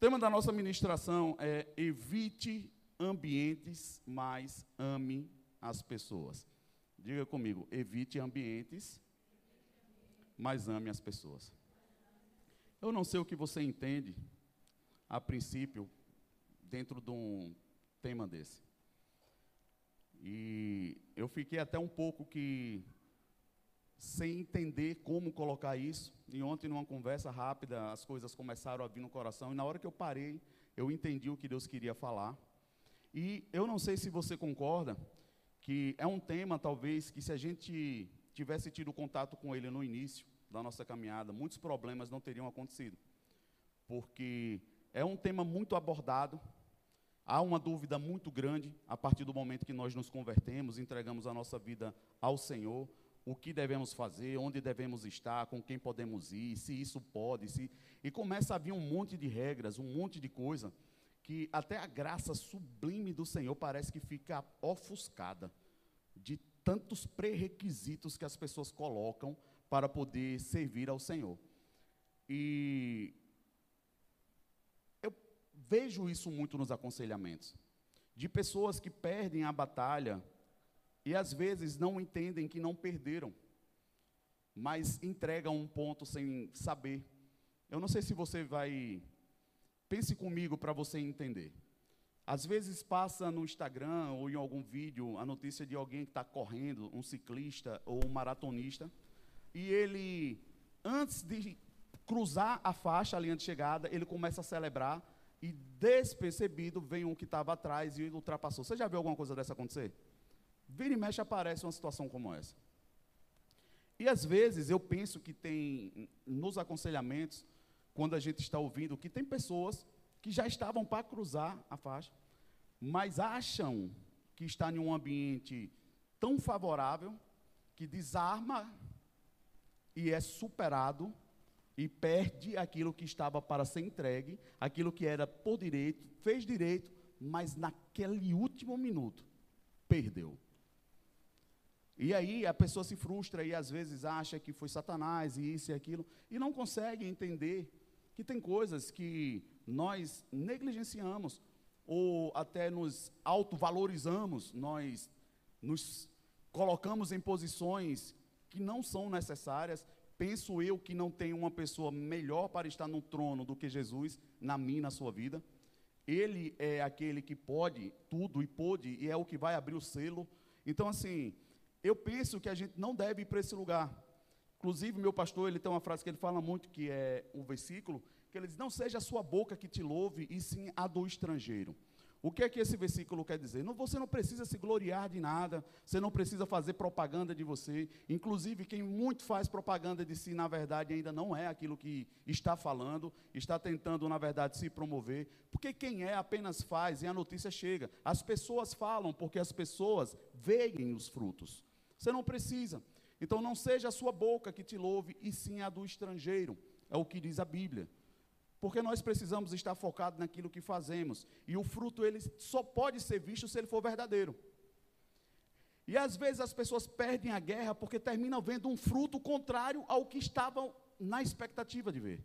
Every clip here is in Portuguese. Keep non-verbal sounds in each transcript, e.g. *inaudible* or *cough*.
tema da nossa ministração é evite ambientes, mas ame as pessoas. Diga comigo, evite ambientes, mas ame as pessoas. Eu não sei o que você entende, a princípio, dentro de um tema desse. E eu fiquei até um pouco que sem entender como colocar isso. E ontem, numa conversa rápida, as coisas começaram a vir no coração. E na hora que eu parei, eu entendi o que Deus queria falar. E eu não sei se você concorda que é um tema, talvez, que se a gente tivesse tido contato com ele no início da nossa caminhada, muitos problemas não teriam acontecido. Porque é um tema muito abordado, há uma dúvida muito grande a partir do momento que nós nos convertemos, entregamos a nossa vida ao Senhor o que devemos fazer, onde devemos estar, com quem podemos ir, se isso pode, se e começa a vir um monte de regras, um monte de coisa que até a graça sublime do Senhor parece que fica ofuscada de tantos pré-requisitos que as pessoas colocam para poder servir ao Senhor. E eu vejo isso muito nos aconselhamentos de pessoas que perdem a batalha e às vezes não entendem que não perderam, mas entregam um ponto sem saber. Eu não sei se você vai. Pense comigo para você entender. Às vezes passa no Instagram ou em algum vídeo a notícia de alguém que está correndo, um ciclista ou um maratonista, e ele, antes de cruzar a faixa, a linha de chegada, ele começa a celebrar e despercebido vem um que estava atrás e ultrapassou. Você já viu alguma coisa dessa acontecer? Vira e mexe aparece uma situação como essa. E às vezes eu penso que tem nos aconselhamentos, quando a gente está ouvindo, que tem pessoas que já estavam para cruzar a faixa, mas acham que está em um ambiente tão favorável que desarma e é superado e perde aquilo que estava para ser entregue, aquilo que era por direito, fez direito, mas naquele último minuto perdeu. E aí a pessoa se frustra e às vezes acha que foi Satanás e isso e aquilo, e não consegue entender que tem coisas que nós negligenciamos, ou até nos autovalorizamos, nós nos colocamos em posições que não são necessárias. Penso eu que não tem uma pessoa melhor para estar no trono do que Jesus, na minha, na sua vida. Ele é aquele que pode tudo e pôde, e é o que vai abrir o selo. Então, assim, eu penso que a gente não deve ir para esse lugar. Inclusive, meu pastor, ele tem uma frase que ele fala muito, que é um versículo, que ele diz, não seja a sua boca que te louve, e sim a do estrangeiro. O que é que esse versículo quer dizer? Não, você não precisa se gloriar de nada, você não precisa fazer propaganda de você. Inclusive, quem muito faz propaganda de si, na verdade, ainda não é aquilo que está falando, está tentando, na verdade, se promover. Porque quem é apenas faz e a notícia chega. As pessoas falam porque as pessoas veem os frutos. Você não precisa. Então não seja a sua boca que te louve, e sim a do estrangeiro. É o que diz a Bíblia. Porque nós precisamos estar focados naquilo que fazemos. E o fruto ele só pode ser visto se ele for verdadeiro. E às vezes as pessoas perdem a guerra porque terminam vendo um fruto contrário ao que estavam na expectativa de ver.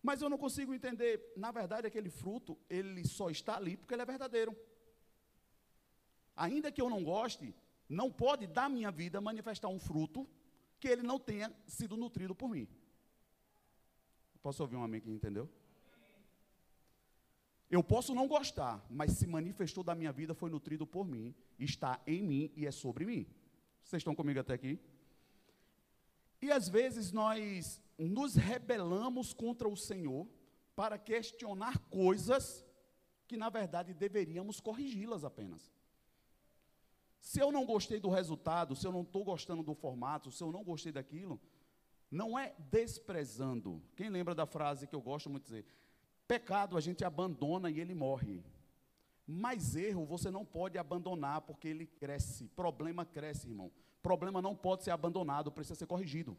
Mas eu não consigo entender, na verdade, aquele fruto, ele só está ali porque ele é verdadeiro. Ainda que eu não goste, não pode, da minha vida, manifestar um fruto que ele não tenha sido nutrido por mim. Posso ouvir um amém que entendeu? Eu posso não gostar, mas se manifestou da minha vida, foi nutrido por mim, está em mim e é sobre mim. Vocês estão comigo até aqui? E às vezes nós nos rebelamos contra o Senhor para questionar coisas que na verdade deveríamos corrigi-las apenas. Se eu não gostei do resultado, se eu não estou gostando do formato, se eu não gostei daquilo, não é desprezando. Quem lembra da frase que eu gosto muito de dizer? Pecado a gente abandona e ele morre. Mas erro você não pode abandonar porque ele cresce. Problema cresce, irmão. Problema não pode ser abandonado, precisa ser corrigido.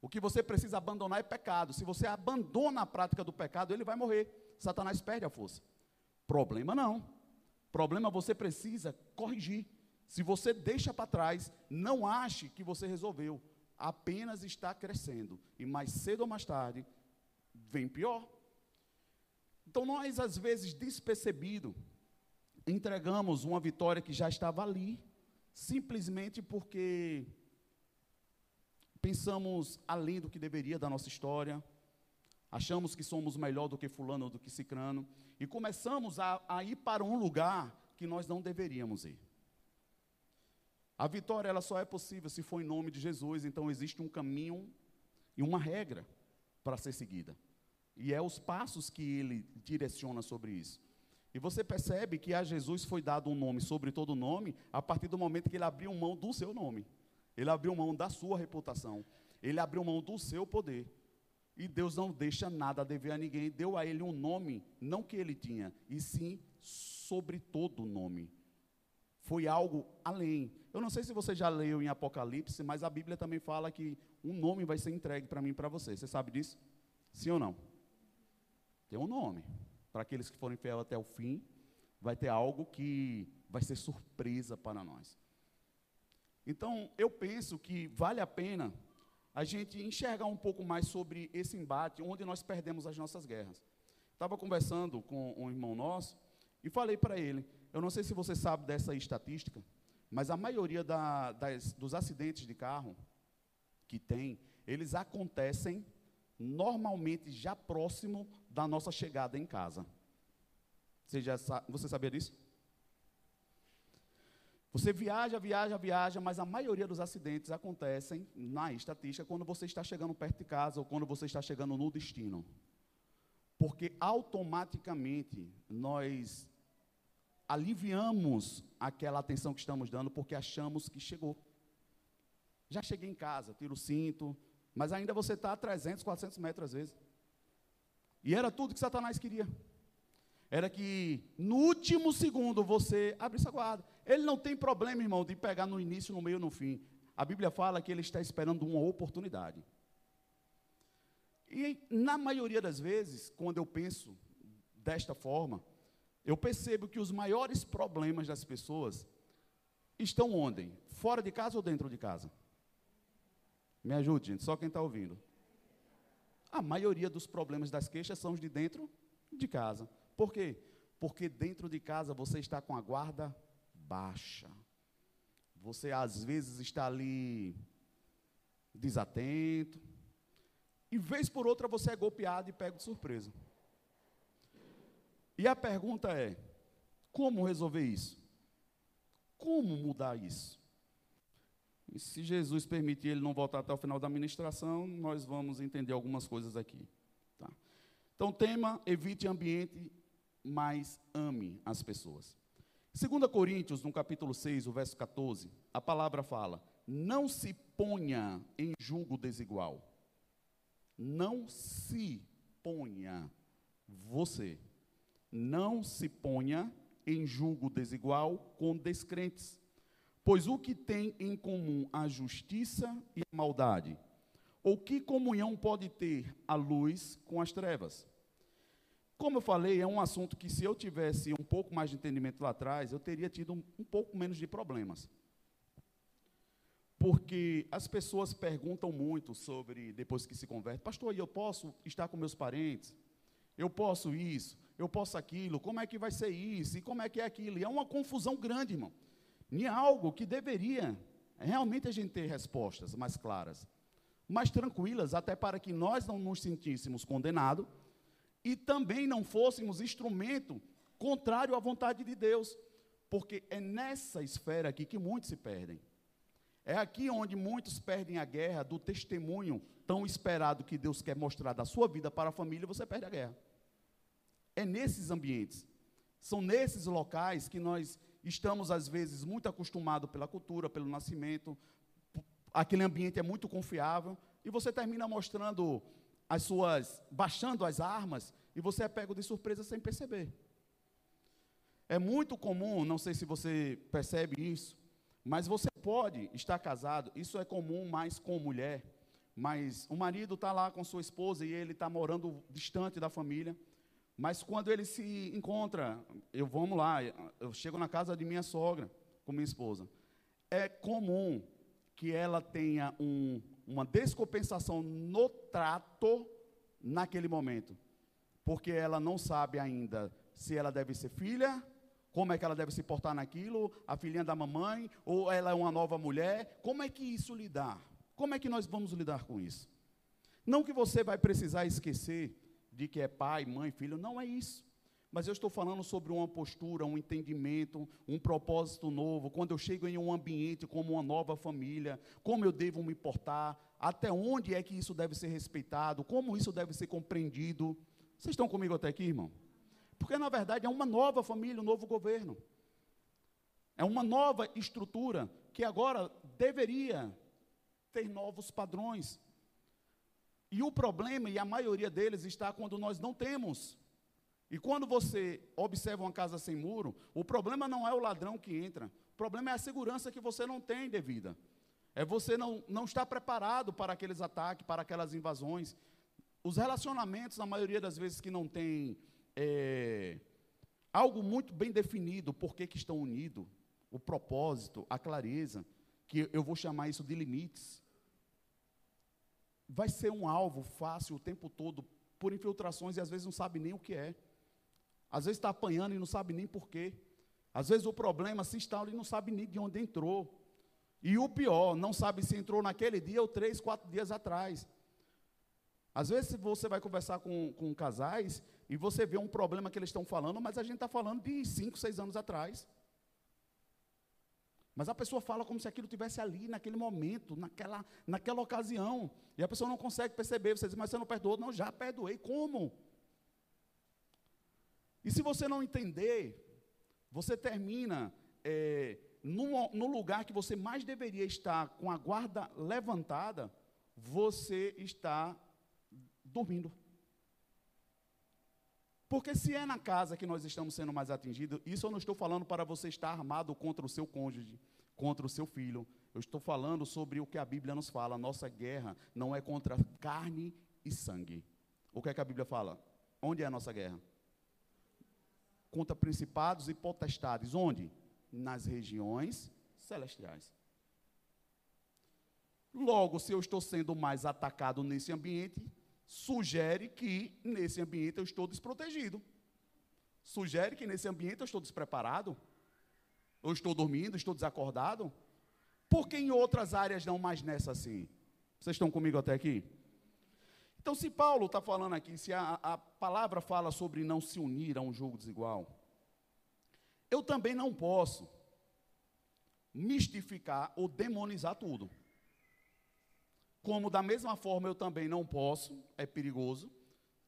O que você precisa abandonar é pecado. Se você abandona a prática do pecado, ele vai morrer. Satanás perde a força. Problema não. Problema você precisa corrigir. Se você deixa para trás, não ache que você resolveu. Apenas está crescendo. E mais cedo ou mais tarde, vem pior. Então nós, às vezes, despercebido, entregamos uma vitória que já estava ali, simplesmente porque pensamos além do que deveria da nossa história, achamos que somos melhor do que fulano ou do que cicrano, e começamos a, a ir para um lugar que nós não deveríamos ir. A vitória ela só é possível se for em nome de Jesus, então existe um caminho e uma regra para ser seguida. E é os passos que ele direciona sobre isso. E você percebe que a Jesus foi dado um nome sobre todo nome a partir do momento que ele abriu mão do seu nome. Ele abriu mão da sua reputação. Ele abriu mão do seu poder. E Deus não deixa nada a dever a ninguém. Deu a ele um nome, não que ele tinha, e sim sobre todo nome. Foi algo além. Eu não sei se você já leu em Apocalipse, mas a Bíblia também fala que um nome vai ser entregue para mim e para você. Você sabe disso? Sim ou não? Tem um nome. Para aqueles que forem fiel até o fim, vai ter algo que vai ser surpresa para nós. Então, eu penso que vale a pena a gente enxergar um pouco mais sobre esse embate, onde nós perdemos as nossas guerras. Estava conversando com um irmão nosso e falei para ele: eu não sei se você sabe dessa estatística, mas a maioria da, das, dos acidentes de carro que tem, eles acontecem normalmente já próximo da nossa chegada em casa. Você, já, você sabia disso? Você viaja, viaja, viaja, mas a maioria dos acidentes acontecem, na estatística, quando você está chegando perto de casa ou quando você está chegando no destino. Porque automaticamente nós aliviamos aquela atenção que estamos dando porque achamos que chegou. Já cheguei em casa, tiro o cinto, mas ainda você está a 300, 400 metros às vezes. E era tudo que Satanás queria. Era que no último segundo você abrisse a guarda. Ele não tem problema, irmão, de pegar no início, no meio, no fim. A Bíblia fala que ele está esperando uma oportunidade. E na maioria das vezes, quando eu penso desta forma, eu percebo que os maiores problemas das pessoas estão onde? Fora de casa ou dentro de casa? Me ajude, gente, só quem está ouvindo. A maioria dos problemas das queixas são os de dentro de casa. Por quê? Porque dentro de casa você está com a guarda baixa. Você às vezes está ali desatento. E vez por outra você é golpeado e pega de surpresa. E a pergunta é: como resolver isso? Como mudar isso? E se Jesus permitir ele não voltar até o final da ministração, nós vamos entender algumas coisas aqui. Tá? Então, tema: evite ambiente, mas ame as pessoas. 2 Coríntios, no capítulo 6, o verso 14, a palavra fala: Não se ponha em julgo desigual. Não se ponha você não se ponha em julgo desigual com descrentes. Pois o que tem em comum a justiça e a maldade? Ou que comunhão pode ter a luz com as trevas? Como eu falei, é um assunto que se eu tivesse um pouco mais de entendimento lá atrás, eu teria tido um, um pouco menos de problemas. Porque as pessoas perguntam muito sobre, depois que se converte, pastor, eu posso estar com meus parentes? Eu posso isso? Eu posso aquilo, como é que vai ser isso, e como é que é aquilo. E é uma confusão grande, irmão. Em algo que deveria realmente a gente ter respostas mais claras, mais tranquilas, até para que nós não nos sentíssemos condenados e também não fôssemos instrumento contrário à vontade de Deus. Porque é nessa esfera aqui que muitos se perdem. É aqui onde muitos perdem a guerra do testemunho tão esperado que Deus quer mostrar da sua vida para a família, você perde a guerra. É nesses ambientes, são nesses locais que nós estamos, às vezes, muito acostumados pela cultura, pelo nascimento, aquele ambiente é muito confiável, e você termina mostrando as suas, baixando as armas, e você é pego de surpresa sem perceber. É muito comum, não sei se você percebe isso, mas você pode estar casado, isso é comum mais com mulher, mas o marido está lá com sua esposa e ele está morando distante da família, mas quando ele se encontra, eu vamos lá, eu chego na casa de minha sogra com minha esposa. É comum que ela tenha um, uma descompensação no trato naquele momento. porque ela não sabe ainda se ela deve ser filha, como é que ela deve se portar naquilo, a filhinha da mamãe, ou ela é uma nova mulher. Como é que isso lidar? Como é que nós vamos lidar com isso? Não que você vai precisar esquecer de que é pai, mãe, filho, não é isso. Mas eu estou falando sobre uma postura, um entendimento, um propósito novo. Quando eu chego em um ambiente como uma nova família, como eu devo me portar, até onde é que isso deve ser respeitado, como isso deve ser compreendido. Vocês estão comigo até aqui, irmão? Porque, na verdade, é uma nova família, um novo governo. É uma nova estrutura que agora deveria ter novos padrões. E o problema, e a maioria deles, está quando nós não temos. E quando você observa uma casa sem muro, o problema não é o ladrão que entra, o problema é a segurança que você não tem devida. É você não, não estar preparado para aqueles ataques, para aquelas invasões. Os relacionamentos, na maioria das vezes, que não tem é, algo muito bem definido, por que, estão unidos, o propósito, a clareza, que eu vou chamar isso de limites, vai ser um alvo fácil o tempo todo por infiltrações e às vezes não sabe nem o que é. Às vezes está apanhando e não sabe nem porquê. Às vezes o problema se instala e não sabe nem de onde entrou. E o pior, não sabe se entrou naquele dia ou três, quatro dias atrás. Às vezes você vai conversar com, com casais e você vê um problema que eles estão falando, mas a gente está falando de cinco, seis anos atrás. Mas a pessoa fala como se aquilo tivesse ali, naquele momento, naquela, naquela ocasião. E a pessoa não consegue perceber. Você diz, mas você não perdoou? Não, já perdoei. Como? E se você não entender, você termina é, no, no lugar que você mais deveria estar com a guarda levantada, você está dormindo. Porque se é na casa que nós estamos sendo mais atingidos, isso eu não estou falando para você estar armado contra o seu cônjuge, contra o seu filho. Eu estou falando sobre o que a Bíblia nos fala. Nossa guerra não é contra carne e sangue. O que é que a Bíblia fala? Onde é a nossa guerra? Contra principados e potestades. Onde? nas regiões celestiais. Logo, se eu estou sendo mais atacado nesse ambiente, sugere que nesse ambiente eu estou desprotegido. Sugere que nesse ambiente eu estou despreparado. Eu estou dormindo, estou desacordado. Porque em outras áreas não mais nessa assim. Vocês estão comigo até aqui? Então, se Paulo está falando aqui, se a, a palavra fala sobre não se unir a um jogo desigual, eu também não posso mistificar ou demonizar tudo. Como da mesma forma eu também não posso, é perigoso,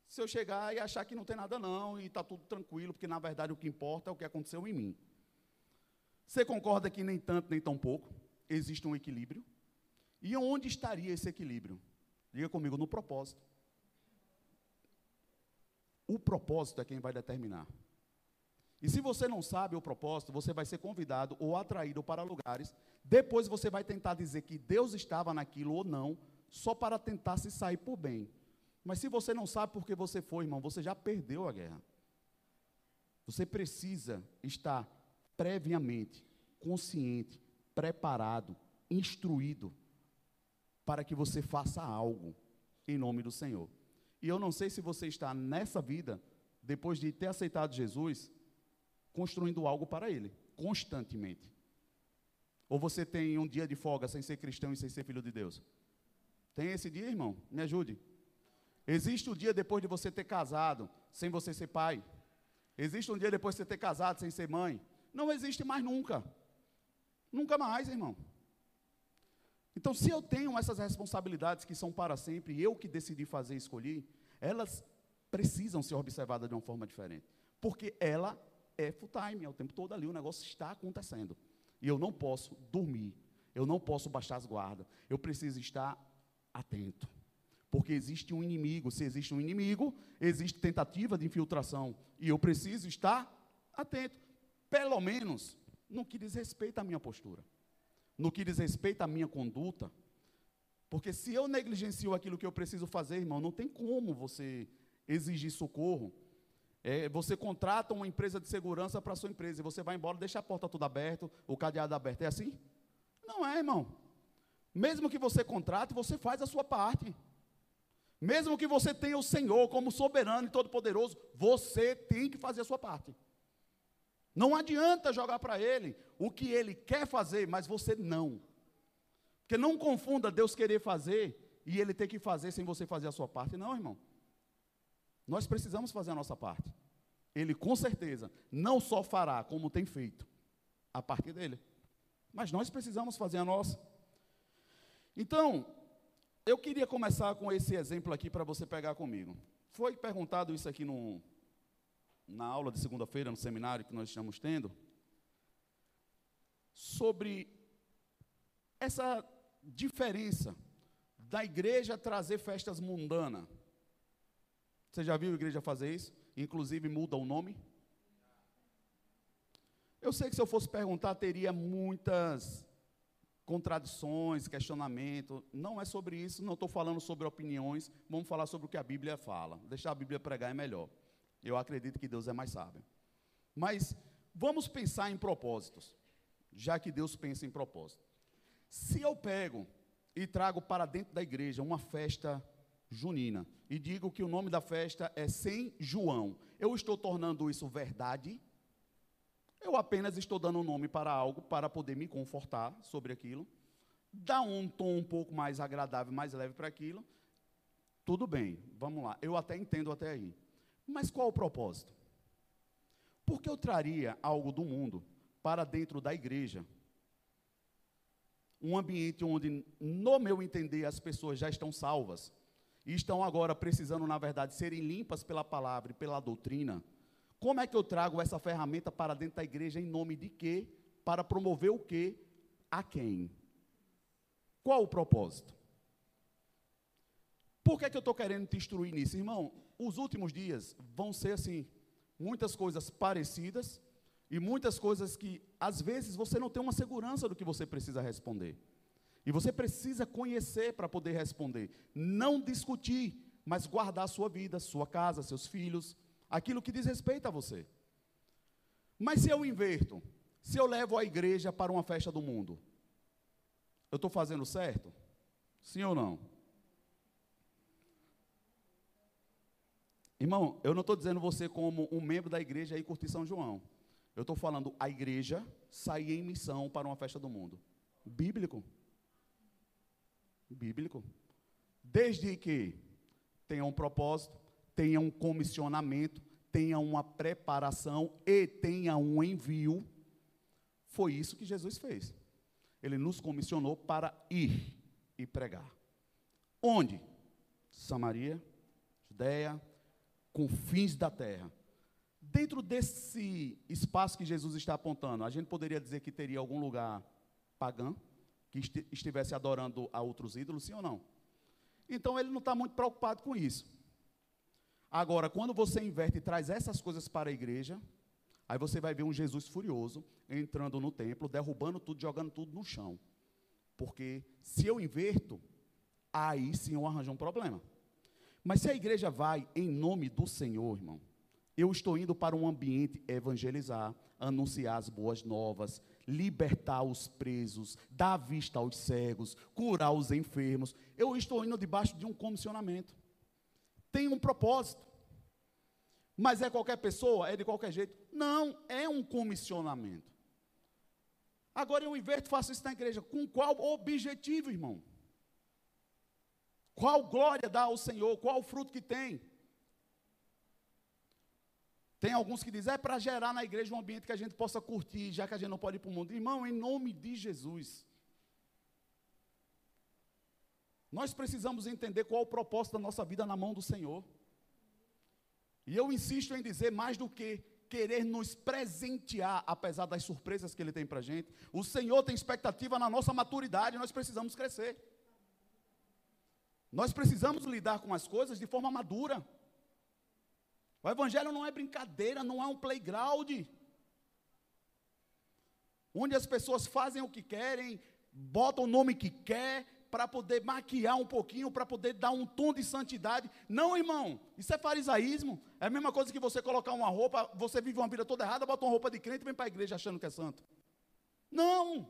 se eu chegar e achar que não tem nada não e está tudo tranquilo, porque na verdade o que importa é o que aconteceu em mim. Você concorda que nem tanto nem tão pouco existe um equilíbrio? E onde estaria esse equilíbrio? Diga comigo, no propósito. O propósito é quem vai determinar. E se você não sabe o propósito, você vai ser convidado ou atraído para lugares. Depois você vai tentar dizer que Deus estava naquilo ou não, só para tentar se sair por bem. Mas se você não sabe por que você foi, irmão, você já perdeu a guerra. Você precisa estar previamente consciente, preparado, instruído para que você faça algo em nome do Senhor. E eu não sei se você está nessa vida, depois de ter aceitado Jesus, construindo algo para Ele, constantemente. Ou você tem um dia de folga sem ser cristão e sem ser filho de Deus? Tem esse dia, irmão? Me ajude. Existe o um dia depois de você ter casado, sem você ser pai. Existe um dia depois de você ter casado, sem ser mãe. Não existe mais nunca. Nunca mais, irmão. Então, se eu tenho essas responsabilidades que são para sempre, eu que decidi fazer e escolhi, elas precisam ser observadas de uma forma diferente. Porque ela é full time, é o tempo todo ali, o negócio está acontecendo. E eu não posso dormir, eu não posso baixar as guardas, eu preciso estar atento. Porque existe um inimigo, se existe um inimigo, existe tentativa de infiltração, e eu preciso estar atento, pelo menos no que diz respeito à minha postura, no que diz respeito à minha conduta. Porque se eu negligencio aquilo que eu preciso fazer, irmão, não tem como você exigir socorro é, você contrata uma empresa de segurança para a sua empresa e você vai embora, deixa a porta toda aberta, o cadeado aberto. É assim? Não é, irmão. Mesmo que você contrate, você faz a sua parte. Mesmo que você tenha o Senhor como soberano e todo-poderoso, você tem que fazer a sua parte. Não adianta jogar para Ele o que Ele quer fazer, mas você não. Porque não confunda Deus querer fazer e Ele ter que fazer sem você fazer a sua parte. Não, irmão. Nós precisamos fazer a nossa parte. Ele com certeza não só fará como tem feito a parte dele, mas nós precisamos fazer a nossa. Então, eu queria começar com esse exemplo aqui para você pegar comigo. Foi perguntado isso aqui no, na aula de segunda-feira, no seminário que nós estamos tendo, sobre essa diferença da igreja trazer festas mundanas. Você já viu a igreja fazer isso? Inclusive muda o nome? Eu sei que se eu fosse perguntar, teria muitas contradições, questionamento. Não é sobre isso, não estou falando sobre opiniões, vamos falar sobre o que a Bíblia fala. Deixar a Bíblia pregar é melhor. Eu acredito que Deus é mais sábio. Mas vamos pensar em propósitos, já que Deus pensa em propósito. Se eu pego e trago para dentro da igreja uma festa junina e digo que o nome da festa é Sem João, eu estou tornando isso verdade? Eu apenas estou dando um nome para algo para poder me confortar sobre aquilo, dar um tom um pouco mais agradável, mais leve para aquilo. Tudo bem, vamos lá. Eu até entendo até aí. Mas qual o propósito? Por que eu traria algo do mundo para dentro da igreja? Um ambiente onde, no meu entender, as pessoas já estão salvas e estão agora precisando, na verdade, serem limpas pela palavra e pela doutrina como é que eu trago essa ferramenta para dentro da igreja em nome de quê? Para promover o quê? A quem? Qual o propósito? Por que, é que eu estou querendo te instruir nisso? Irmão, os últimos dias vão ser assim, muitas coisas parecidas e muitas coisas que, às vezes, você não tem uma segurança do que você precisa responder. E você precisa conhecer para poder responder. Não discutir, mas guardar a sua vida, sua casa, seus filhos, aquilo que diz respeito a você. Mas se eu inverto, se eu levo a igreja para uma festa do mundo, eu estou fazendo certo? Sim ou não? Irmão, eu não estou dizendo você como um membro da igreja e curtir São João. Eu estou falando a igreja sair em missão para uma festa do mundo. Bíblico. Bíblico. Desde que tenha um propósito, tenha um comissionamento, tenha uma preparação e tenha um envio. Foi isso que Jesus fez. Ele nos comissionou para ir e pregar. Onde? Samaria, Judéia, confins da terra. Dentro desse espaço que Jesus está apontando, a gente poderia dizer que teria algum lugar pagão, que estivesse adorando a outros ídolos, sim ou não? Então ele não está muito preocupado com isso. Agora, quando você inverte e traz essas coisas para a igreja, aí você vai ver um Jesus furioso entrando no templo, derrubando tudo, jogando tudo no chão. Porque se eu inverto, aí sim eu arranjo um problema. Mas se a igreja vai em nome do Senhor, irmão, eu estou indo para um ambiente evangelizar, anunciar as boas novas, libertar os presos, dar vista aos cegos, curar os enfermos. Eu estou indo debaixo de um comissionamento tem um propósito. Mas é qualquer pessoa? É de qualquer jeito? Não, é um comissionamento. Agora eu inverto faço isso na igreja. Com qual objetivo, irmão? Qual glória dá ao Senhor? Qual o fruto que tem? Tem alguns que dizem, é para gerar na igreja um ambiente que a gente possa curtir, já que a gente não pode ir para o mundo. Irmão, em nome de Jesus. Nós precisamos entender qual o propósito da nossa vida na mão do Senhor. E eu insisto em dizer mais do que querer nos presentear, apesar das surpresas que Ele tem para a gente. O Senhor tem expectativa na nossa maturidade, nós precisamos crescer. Nós precisamos lidar com as coisas de forma madura. O Evangelho não é brincadeira, não é um playground. Onde as pessoas fazem o que querem, botam o nome que quer, para poder maquiar um pouquinho, para poder dar um tom de santidade. Não, irmão, isso é farisaísmo. É a mesma coisa que você colocar uma roupa, você vive uma vida toda errada, bota uma roupa de crente e vem para a igreja achando que é santo. Não!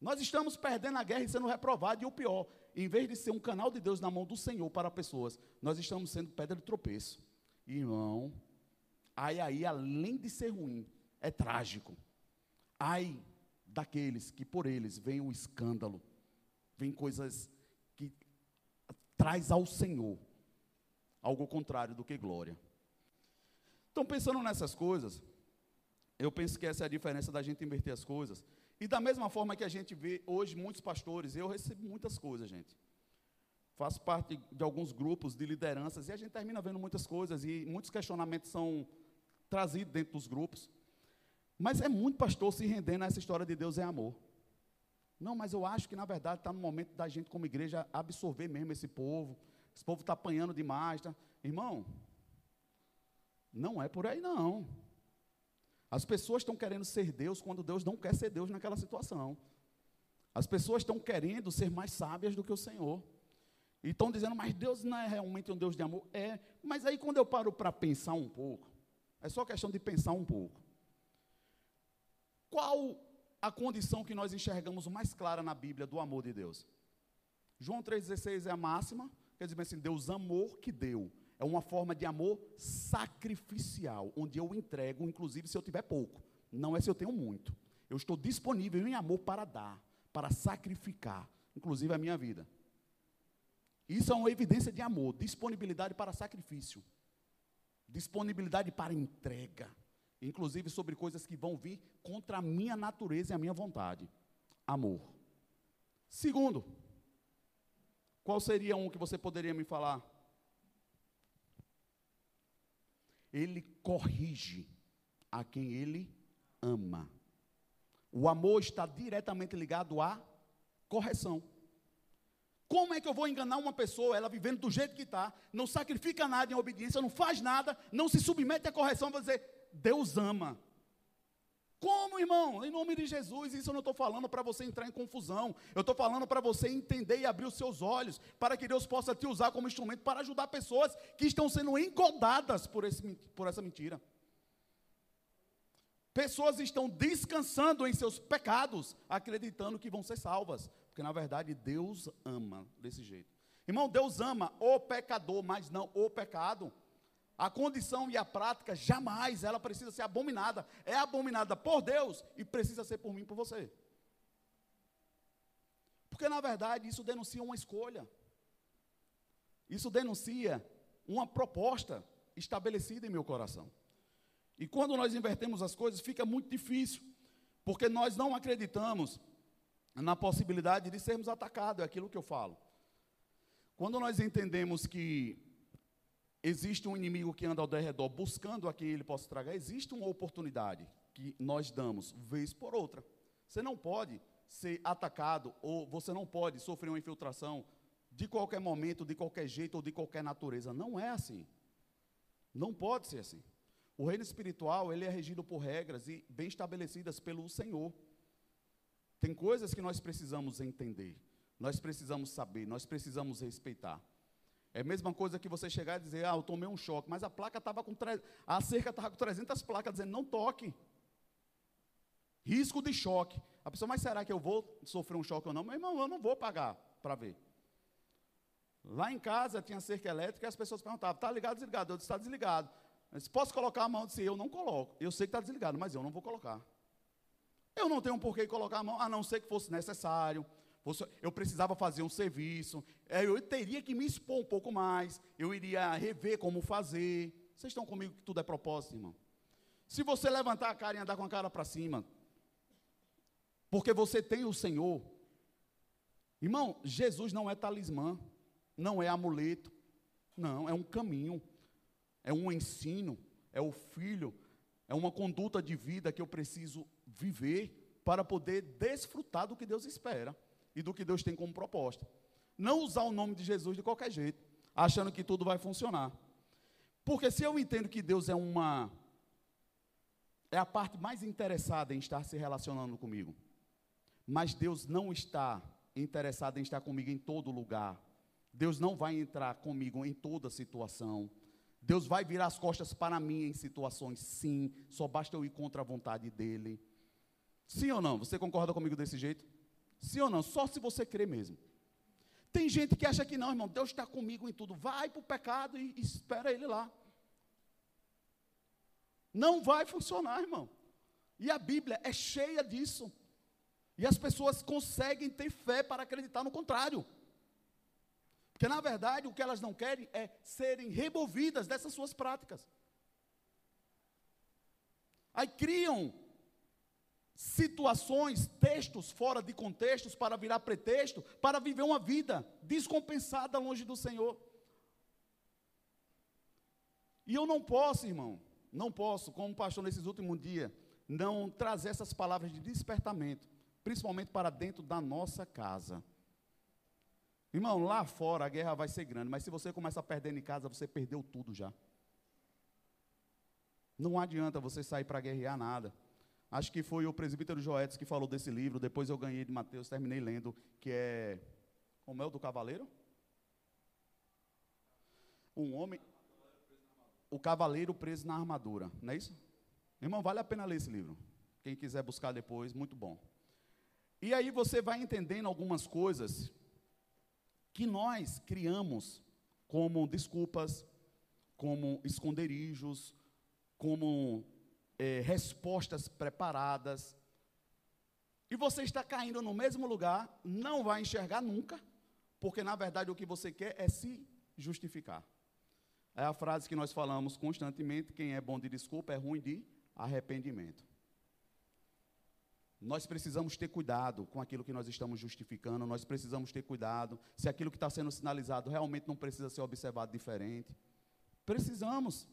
Nós estamos perdendo a guerra e sendo reprovados, e o pior, em vez de ser um canal de Deus na mão do Senhor para pessoas, nós estamos sendo pedra de tropeço. Irmão, aí aí, além de ser ruim, é trágico. Ai daqueles que por eles vem o escândalo, vem coisas que traz ao Senhor algo contrário do que glória. Então, pensando nessas coisas, eu penso que essa é a diferença da gente inverter as coisas. E da mesma forma que a gente vê hoje muitos pastores, eu recebo muitas coisas, gente. Faço parte de alguns grupos de lideranças e a gente termina vendo muitas coisas e muitos questionamentos são trazidos dentro dos grupos. Mas é muito pastor se rendendo a essa história de Deus é amor. Não, mas eu acho que na verdade está no momento da gente, como igreja, absorver mesmo esse povo. Esse povo está apanhando demais. Tá? Irmão, não é por aí não. As pessoas estão querendo ser Deus quando Deus não quer ser Deus naquela situação. As pessoas estão querendo ser mais sábias do que o Senhor. E estão dizendo, mas Deus não é realmente um Deus de amor? É. Mas aí quando eu paro para pensar um pouco, é só questão de pensar um pouco. Qual a condição que nós enxergamos mais clara na Bíblia do amor de Deus? João 3,16 é a máxima, quer dizer assim, Deus amor que deu. É uma forma de amor sacrificial, onde eu entrego, inclusive se eu tiver pouco. Não é se eu tenho muito. Eu estou disponível em amor para dar, para sacrificar, inclusive a minha vida. Isso é uma evidência de amor, disponibilidade para sacrifício, disponibilidade para entrega inclusive sobre coisas que vão vir contra a minha natureza e a minha vontade. Amor. Segundo, qual seria um que você poderia me falar? Ele corrige a quem ele ama. O amor está diretamente ligado à correção. Como é que eu vou enganar uma pessoa, ela vivendo do jeito que está, não sacrifica nada em obediência, não faz nada, não se submete à correção, vou dizer, Deus ama. Como, irmão? Em nome de Jesus, isso eu não estou falando para você entrar em confusão. Eu estou falando para você entender e abrir os seus olhos, para que Deus possa te usar como instrumento para ajudar pessoas que estão sendo engodadas por, esse, por essa mentira. Pessoas estão descansando em seus pecados, acreditando que vão ser salvas, porque na verdade Deus ama desse jeito. Irmão, Deus ama o pecador, mas não o pecado. A condição e a prática jamais ela precisa ser abominada. É abominada por Deus e precisa ser por mim por você. Porque na verdade isso denuncia uma escolha. Isso denuncia uma proposta estabelecida em meu coração. E quando nós invertemos as coisas, fica muito difícil, porque nós não acreditamos na possibilidade de sermos atacados, é aquilo que eu falo. Quando nós entendemos que existe um inimigo que anda ao redor buscando a quem ele possa tragar, existe uma oportunidade que nós damos, vez por outra. Você não pode ser atacado ou você não pode sofrer uma infiltração de qualquer momento, de qualquer jeito ou de qualquer natureza. Não é assim. Não pode ser assim. O reino espiritual, ele é regido por regras e bem estabelecidas pelo Senhor. Tem coisas que nós precisamos entender, nós precisamos saber, nós precisamos respeitar. É a mesma coisa que você chegar e dizer, ah, eu tomei um choque, mas a placa estava com, tre... a cerca estava com 300 placas dizendo, não toque. Risco de choque. A pessoa, mas será que eu vou sofrer um choque ou não? Meu irmão, eu não vou pagar para ver. Lá em casa tinha cerca elétrica e as pessoas perguntavam, está ligado desligado? Eu disse, está desligado. Eu disse, posso colocar a mão? Eu disse, eu não coloco. Eu sei que está desligado, mas eu não vou colocar. Eu não tenho por que colocar a mão, a não ser que fosse necessário eu precisava fazer um serviço, é, eu teria que me expor um pouco mais, eu iria rever como fazer. Vocês estão comigo que tudo é propósito, irmão? Se você levantar a cara e andar com a cara para cima, porque você tem o Senhor, irmão, Jesus não é talismã, não é amuleto, não, é um caminho, é um ensino, é o filho, é uma conduta de vida que eu preciso viver para poder desfrutar do que Deus espera e do que Deus tem como proposta. Não usar o nome de Jesus de qualquer jeito, achando que tudo vai funcionar. Porque se eu entendo que Deus é uma é a parte mais interessada em estar se relacionando comigo. Mas Deus não está interessado em estar comigo em todo lugar. Deus não vai entrar comigo em toda situação. Deus vai virar as costas para mim em situações, sim, só basta eu ir contra a vontade dele. Sim ou não? Você concorda comigo desse jeito? Sim ou não? Só se você crer mesmo. Tem gente que acha que não, irmão, Deus está comigo em tudo. Vai para o pecado e, e espera Ele lá. Não vai funcionar, irmão. E a Bíblia é cheia disso. E as pessoas conseguem ter fé para acreditar no contrário. Porque, na verdade, o que elas não querem é serem removidas dessas suas práticas. Aí criam situações, textos fora de contextos para virar pretexto, para viver uma vida descompensada longe do Senhor. E eu não posso, irmão, não posso, como pastor nesses últimos dias, não trazer essas palavras de despertamento, principalmente para dentro da nossa casa. Irmão, lá fora a guerra vai ser grande, mas se você começa a perder em casa, você perdeu tudo já. Não adianta você sair para guerrear nada. Acho que foi o presbítero Joetes que falou desse livro, depois eu ganhei de Mateus, terminei lendo, que é Como é o do Cavaleiro? Um homem. O Cavaleiro Preso na Armadura, não é isso? Irmão, vale a pena ler esse livro. Quem quiser buscar depois, muito bom. E aí você vai entendendo algumas coisas que nós criamos como desculpas, como esconderijos, como é, respostas preparadas, e você está caindo no mesmo lugar, não vai enxergar nunca, porque na verdade o que você quer é se justificar. É a frase que nós falamos constantemente: quem é bom de desculpa é ruim de arrependimento. Nós precisamos ter cuidado com aquilo que nós estamos justificando, nós precisamos ter cuidado se aquilo que está sendo sinalizado realmente não precisa ser observado diferente. Precisamos.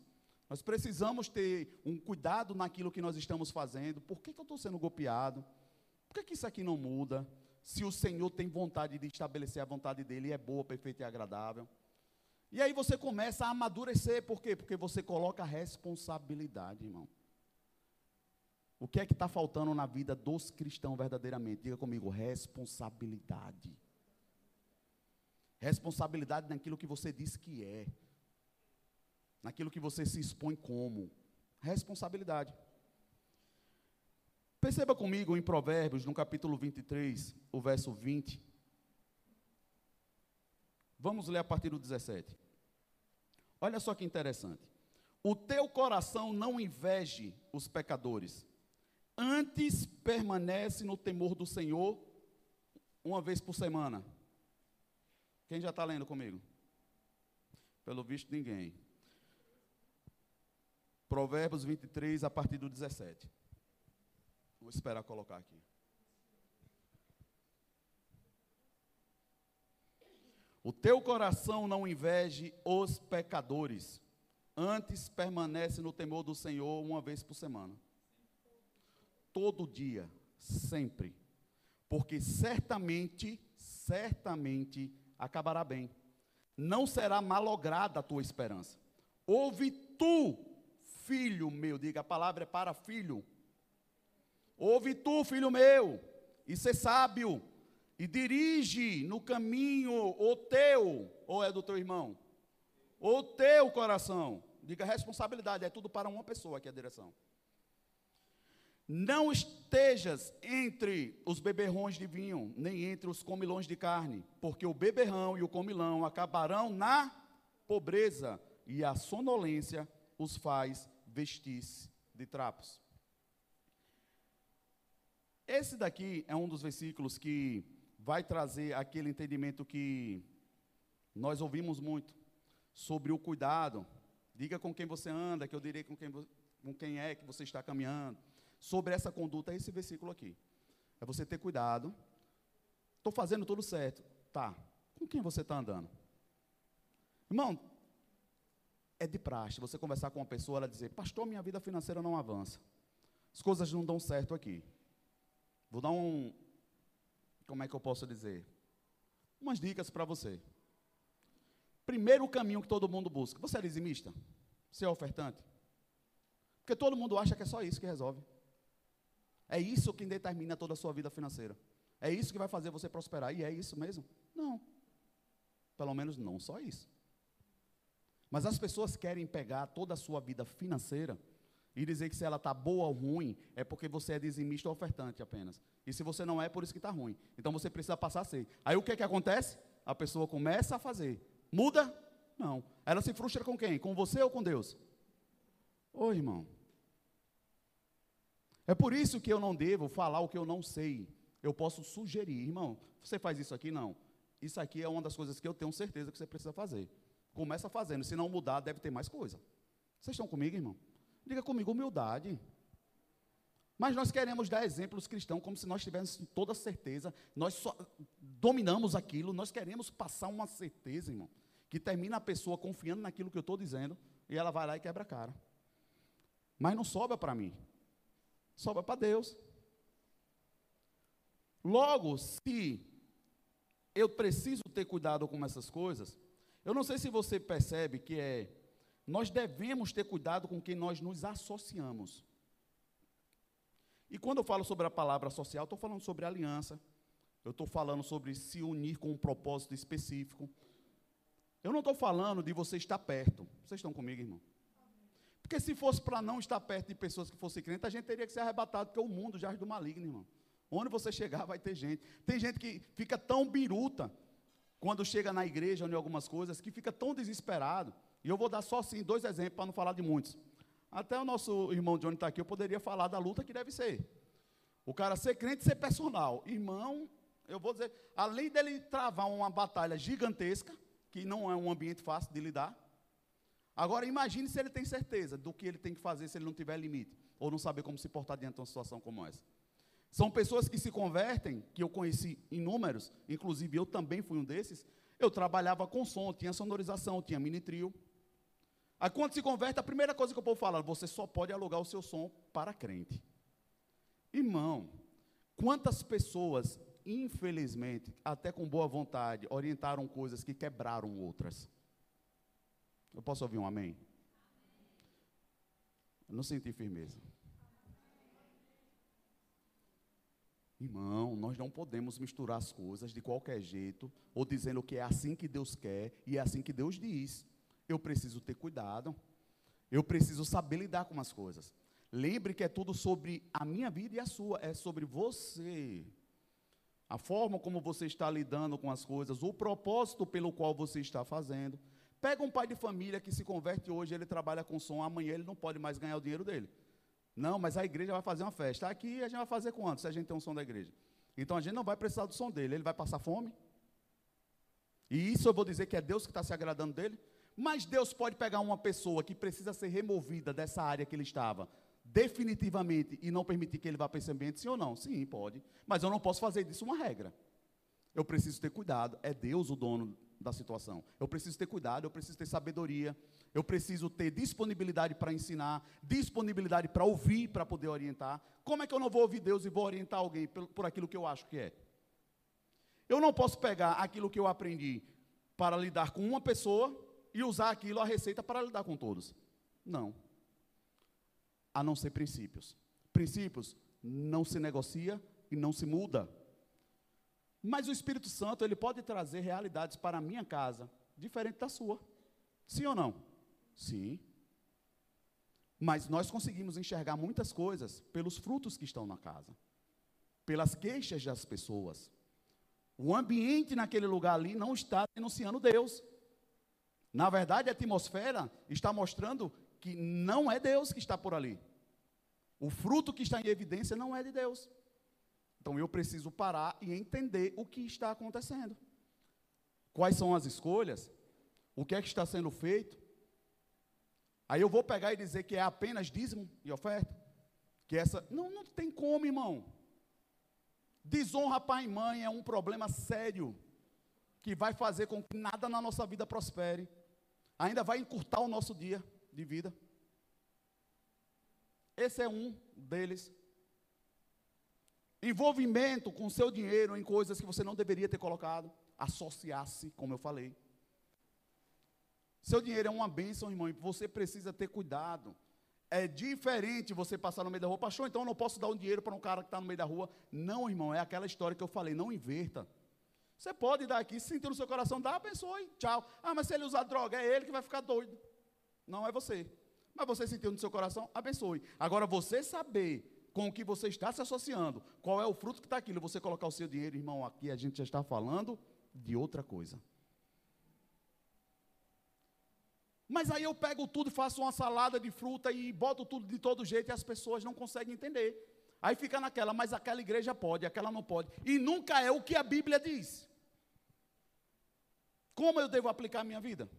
Nós precisamos ter um cuidado naquilo que nós estamos fazendo. Por que, que eu estou sendo golpeado? Por que, que isso aqui não muda? Se o Senhor tem vontade de estabelecer a vontade dele, é boa, perfeita e agradável. E aí você começa a amadurecer, por quê? Porque você coloca responsabilidade, irmão. O que é que está faltando na vida dos cristãos verdadeiramente? Diga comigo, responsabilidade. Responsabilidade naquilo que você diz que é naquilo que você se expõe como. Responsabilidade. Perceba comigo em Provérbios, no capítulo 23, o verso 20. Vamos ler a partir do 17. Olha só que interessante. O teu coração não inveje os pecadores, antes permanece no temor do Senhor uma vez por semana. Quem já está lendo comigo? Pelo visto, ninguém. Provérbios 23, a partir do 17. Vou esperar colocar aqui. O teu coração não inveje os pecadores, antes permanece no temor do Senhor uma vez por semana. Todo dia, sempre. Porque certamente, certamente acabará bem. Não será malograda a tua esperança. Ouve tu filho meu, diga a palavra é para filho. Ouve tu, filho meu, e ser sábio, e dirige no caminho o teu, ou é do teu irmão, o teu coração. Diga responsabilidade, é tudo para uma pessoa aqui a direção. Não estejas entre os beberrões de vinho, nem entre os comilões de carne, porque o beberrão e o comilão acabarão na pobreza, e a sonolência os faz vestis de trapos. Esse daqui é um dos versículos que vai trazer aquele entendimento que nós ouvimos muito sobre o cuidado. Diga com quem você anda, que eu direi com quem, com quem é que você está caminhando. Sobre essa conduta, é esse versículo aqui. É você ter cuidado. Estou fazendo tudo certo. Tá. Com quem você está andando? Irmão, é de praxe você conversar com uma pessoa, ela dizer, pastor, minha vida financeira não avança. As coisas não dão certo aqui. Vou dar um, como é que eu posso dizer? Umas dicas para você. Primeiro caminho que todo mundo busca. Você é dizimista? Você é ofertante? Porque todo mundo acha que é só isso que resolve. É isso que determina toda a sua vida financeira. É isso que vai fazer você prosperar. E é isso mesmo? Não. Pelo menos não só isso. Mas as pessoas querem pegar toda a sua vida financeira e dizer que se ela está boa ou ruim, é porque você é dizimista ou ofertante apenas. E se você não é, é por isso que está ruim. Então você precisa passar a ser. Aí o que, que acontece? A pessoa começa a fazer. Muda? Não. Ela se frustra com quem? Com você ou com Deus? Ô irmão. É por isso que eu não devo falar o que eu não sei. Eu posso sugerir, irmão, você faz isso aqui? Não. Isso aqui é uma das coisas que eu tenho certeza que você precisa fazer. Começa fazendo. Se não mudar, deve ter mais coisa. Vocês estão comigo, irmão? Diga comigo, humildade. Mas nós queremos dar exemplos cristãos como se nós tivéssemos toda certeza, nós só dominamos aquilo, nós queremos passar uma certeza, irmão, que termina a pessoa confiando naquilo que eu estou dizendo e ela vai lá e quebra a cara. Mas não sobra para mim, sobra para Deus. Logo, se eu preciso ter cuidado com essas coisas, eu não sei se você percebe que é nós devemos ter cuidado com quem nós nos associamos. E quando eu falo sobre a palavra social, estou falando sobre aliança, eu estou falando sobre se unir com um propósito específico. Eu não estou falando de você estar perto. Vocês estão comigo, irmão? Porque se fosse para não estar perto de pessoas que fossem crentes, a gente teria que ser arrebatado, porque o mundo já é do maligno, irmão. Onde você chegar, vai ter gente. Tem gente que fica tão biruta quando chega na igreja ou em algumas coisas, que fica tão desesperado e eu vou dar só assim dois exemplos para não falar de muitos. Até o nosso irmão Johnny está aqui, eu poderia falar da luta que deve ser. O cara ser crente ser personal. Irmão, eu vou dizer, além dele travar uma batalha gigantesca, que não é um ambiente fácil de lidar. Agora imagine se ele tem certeza do que ele tem que fazer se ele não tiver limite, ou não saber como se portar diante de uma situação como essa. São pessoas que se convertem, que eu conheci inúmeros, inclusive eu também fui um desses. Eu trabalhava com som, tinha sonorização, tinha mini trio. Aí quando se converte, a primeira coisa que o povo fala, você só pode alugar o seu som para crente. Irmão, quantas pessoas, infelizmente, até com boa vontade, orientaram coisas que quebraram outras? Eu posso ouvir um amém? Eu não senti firmeza. Irmão, nós não podemos misturar as coisas de qualquer jeito, ou dizendo que é assim que Deus quer e é assim que Deus diz eu preciso ter cuidado, eu preciso saber lidar com as coisas. Lembre que é tudo sobre a minha vida e a sua, é sobre você. A forma como você está lidando com as coisas, o propósito pelo qual você está fazendo. Pega um pai de família que se converte hoje, ele trabalha com som, amanhã ele não pode mais ganhar o dinheiro dele. Não, mas a igreja vai fazer uma festa. Aqui a gente vai fazer quanto se a gente tem um som da igreja? Então a gente não vai precisar do som dele, ele vai passar fome. E isso eu vou dizer que é Deus que está se agradando dele. Mas Deus pode pegar uma pessoa que precisa ser removida dessa área que ele estava, definitivamente, e não permitir que ele vá para esse ambiente, sim ou não? Sim, pode. Mas eu não posso fazer disso uma regra. Eu preciso ter cuidado. É Deus o dono da situação. Eu preciso ter cuidado, eu preciso ter sabedoria, eu preciso ter disponibilidade para ensinar, disponibilidade para ouvir, para poder orientar. Como é que eu não vou ouvir Deus e vou orientar alguém por, por aquilo que eu acho que é? Eu não posso pegar aquilo que eu aprendi para lidar com uma pessoa e usar aquilo a receita para lidar com todos. Não. A não ser princípios. Princípios não se negocia e não se muda. Mas o Espírito Santo, ele pode trazer realidades para a minha casa, diferente da sua. Sim ou não? Sim. Mas nós conseguimos enxergar muitas coisas pelos frutos que estão na casa, pelas queixas das pessoas. O ambiente naquele lugar ali não está denunciando Deus. Na verdade, a atmosfera está mostrando que não é Deus que está por ali. O fruto que está em evidência não é de Deus. Então eu preciso parar e entender o que está acontecendo. Quais são as escolhas? O que é que está sendo feito? Aí eu vou pegar e dizer que é apenas dízimo e oferta? Que essa. Não, não tem como, irmão. Desonra pai e mãe é um problema sério que vai fazer com que nada na nossa vida prospere ainda vai encurtar o nosso dia de vida. Esse é um deles. Envolvimento com seu dinheiro em coisas que você não deveria ter colocado. Associar-se, como eu falei. Seu dinheiro é uma bênção, irmão, e você precisa ter cuidado. É diferente você passar no meio da rua, pastor, então eu não posso dar um dinheiro para um cara que está no meio da rua. Não, irmão, é aquela história que eu falei, não inverta. Você pode dar aqui, se sentir no seu coração, dá, abençoe, tchau. Ah, mas se ele usar droga, é ele que vai ficar doido. Não é você. Mas você sentiu no seu coração, abençoe. Agora, você saber com o que você está se associando, qual é o fruto que está aquilo, você colocar o seu dinheiro, irmão, aqui a gente já está falando de outra coisa. Mas aí eu pego tudo faço uma salada de fruta e boto tudo de todo jeito e as pessoas não conseguem entender. Aí fica naquela, mas aquela igreja pode, aquela não pode. E nunca é o que a Bíblia diz. Como eu devo aplicar a minha vida?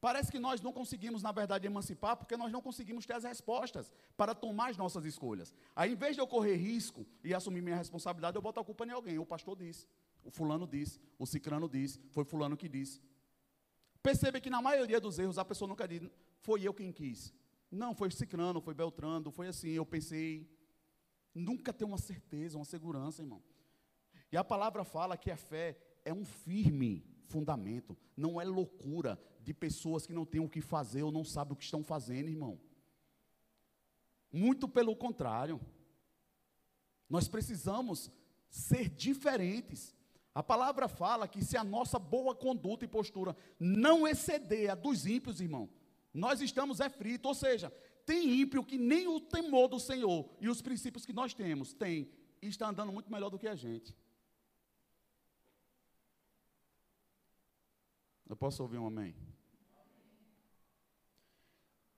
Parece que nós não conseguimos, na verdade, emancipar, porque nós não conseguimos ter as respostas para tomar as nossas escolhas. Aí, em vez de eu correr risco e assumir minha responsabilidade, eu boto a culpa em alguém. O pastor disse, o fulano disse, o cicrano disse, foi fulano que disse. Percebe que na maioria dos erros a pessoa nunca diz, foi eu quem quis. Não, foi Cicrano, foi Beltrando, foi assim, eu pensei. Nunca tem uma certeza, uma segurança, irmão. E a palavra fala que a fé é um firme fundamento, não é loucura de pessoas que não têm o que fazer ou não sabem o que estão fazendo, irmão. Muito pelo contrário. Nós precisamos ser diferentes. A palavra fala que se a nossa boa conduta e postura não exceder a dos ímpios, irmão, nós estamos é frito, ou seja, tem ímpio que nem o temor do Senhor e os princípios que nós temos tem e está andando muito melhor do que a gente. Eu posso ouvir um amém?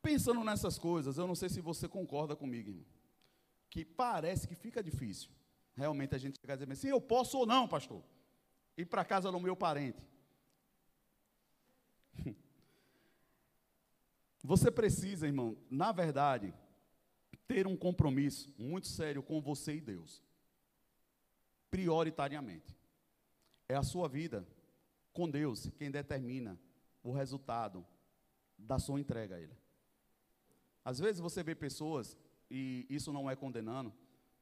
Pensando nessas coisas, eu não sei se você concorda comigo, irmão, que parece que fica difícil. Realmente a gente chegar a dizer assim, eu posso ou não, pastor? ir para casa do meu parente. *laughs* Você precisa, irmão, na verdade, ter um compromisso muito sério com você e Deus. Prioritariamente. É a sua vida com Deus quem determina o resultado da sua entrega a Ele. Às vezes você vê pessoas, e isso não é condenando,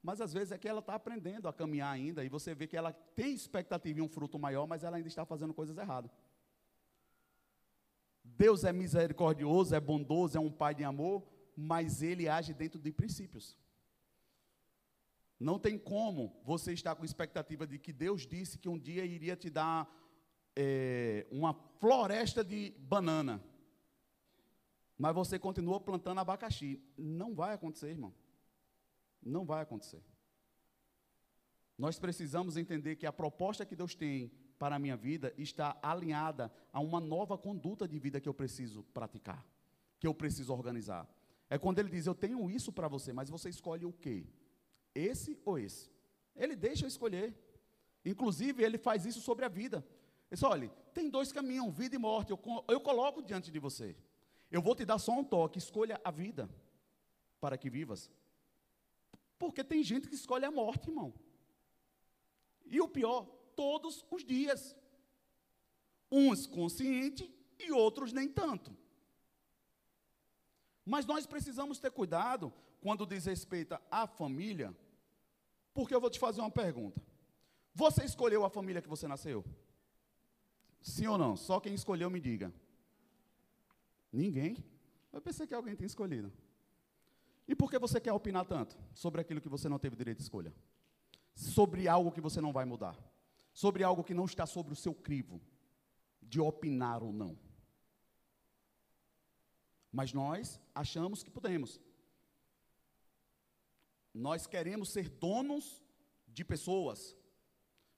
mas às vezes é que ela está aprendendo a caminhar ainda e você vê que ela tem expectativa em um fruto maior, mas ela ainda está fazendo coisas erradas. Deus é misericordioso, é bondoso, é um pai de amor, mas ele age dentro de princípios. Não tem como você estar com expectativa de que Deus disse que um dia iria te dar é, uma floresta de banana, mas você continua plantando abacaxi. Não vai acontecer, irmão. Não vai acontecer. Nós precisamos entender que a proposta que Deus tem para a minha vida está alinhada a uma nova conduta de vida que eu preciso praticar, que eu preciso organizar. É quando ele diz: Eu tenho isso para você, mas você escolhe o quê? Esse ou esse? Ele deixa eu escolher. Inclusive, ele faz isso sobre a vida. Ele diz: Olha, tem dois caminhos, vida e morte. Eu, eu coloco diante de você. Eu vou te dar só um toque: escolha a vida para que vivas. Porque tem gente que escolhe a morte, irmão. E o pior, todos os dias. Uns conscientes e outros nem tanto. Mas nós precisamos ter cuidado quando diz respeito à família, porque eu vou te fazer uma pergunta. Você escolheu a família que você nasceu? Sim ou não? Só quem escolheu me diga. Ninguém? Eu pensei que alguém tinha escolhido. E por que você quer opinar tanto sobre aquilo que você não teve direito de escolha? Sobre algo que você não vai mudar? Sobre algo que não está sobre o seu crivo de opinar ou não? Mas nós achamos que podemos. Nós queremos ser donos de pessoas.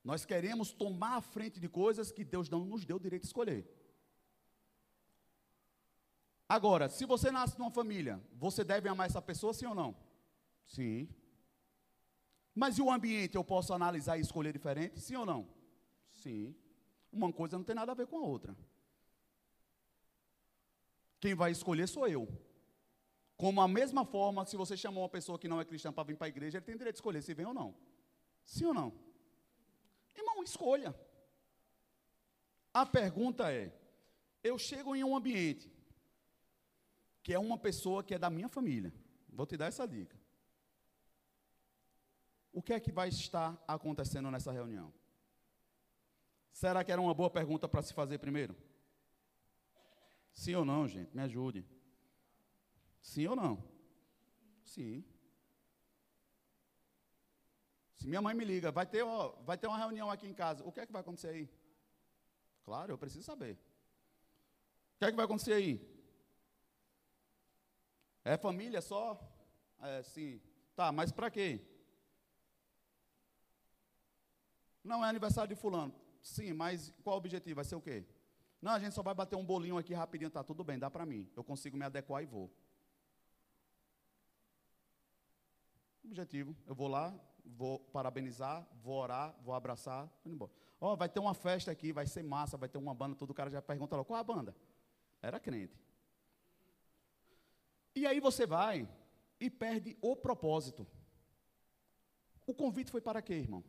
Nós queremos tomar a frente de coisas que Deus não nos deu direito de escolher. Agora, se você nasce numa família, você deve amar essa pessoa, sim ou não? Sim. Mas e o ambiente, eu posso analisar e escolher diferente, sim ou não? Sim. Uma coisa não tem nada a ver com a outra. Quem vai escolher sou eu. Como a mesma forma, se você chamou uma pessoa que não é cristã para vir para a igreja, ele tem direito de escolher se vem ou não. Sim ou não? Escolha. A pergunta é: eu chego em um ambiente que é uma pessoa que é da minha família. Vou te dar essa dica. O que é que vai estar acontecendo nessa reunião? Será que era uma boa pergunta para se fazer primeiro? Sim ou não, gente? Me ajude. Sim ou não? Sim. Se minha mãe me liga, vai ter, ó, vai ter uma reunião aqui em casa, o que é que vai acontecer aí? Claro, eu preciso saber. O que é que vai acontecer aí? É família só? É, sim. Tá, mas para quê? Não é aniversário de fulano. Sim, mas qual o objetivo? Vai ser o quê? Não, a gente só vai bater um bolinho aqui rapidinho, tá tudo bem, dá para mim. Eu consigo me adequar e vou. Objetivo, eu vou lá, vou parabenizar, vou orar, vou abraçar, vou embora. Ó, oh, vai ter uma festa aqui, vai ser massa, vai ter uma banda, todo cara já pergunta lá, qual a banda? Era crente. E aí você vai e perde o propósito. O convite foi para quê, irmão?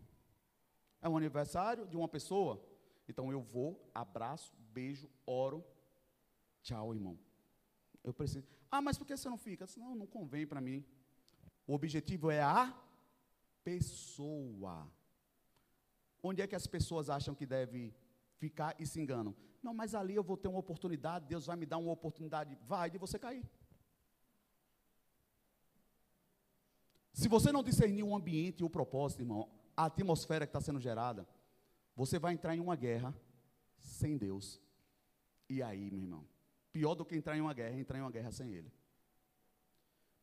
É um aniversário de uma pessoa? Então eu vou, abraço, beijo, oro. Tchau, irmão. Eu preciso. Ah, mas por que você não fica? Não, não convém para mim. O objetivo é a pessoa. Onde é que as pessoas acham que deve ficar e se enganam? Não, mas ali eu vou ter uma oportunidade, Deus vai me dar uma oportunidade. Vai de você cair. Se você não discernir o ambiente e o propósito, irmão, a atmosfera que está sendo gerada, você vai entrar em uma guerra sem Deus. E aí, meu irmão, pior do que entrar em uma guerra é entrar em uma guerra sem Ele.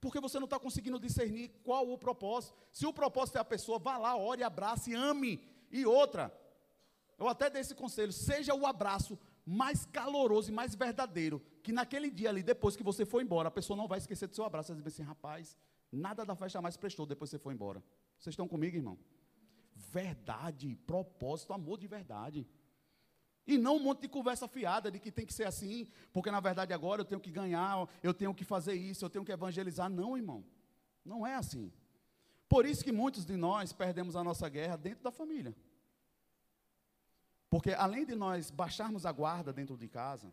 Porque você não está conseguindo discernir qual o propósito. Se o propósito é a pessoa, vá lá, ore, abrace, ame. E outra, eu até dei esse conselho: seja o abraço mais caloroso e mais verdadeiro, que naquele dia ali, depois que você for embora, a pessoa não vai esquecer do seu abraço. Você vai dizer assim, rapaz, nada da festa mais prestou depois que você foi embora. Vocês estão comigo, irmão? Verdade, propósito, amor de verdade. E não um monte de conversa fiada de que tem que ser assim, porque na verdade agora eu tenho que ganhar, eu tenho que fazer isso, eu tenho que evangelizar. Não, irmão. Não é assim. Por isso que muitos de nós perdemos a nossa guerra dentro da família. Porque além de nós baixarmos a guarda dentro de casa,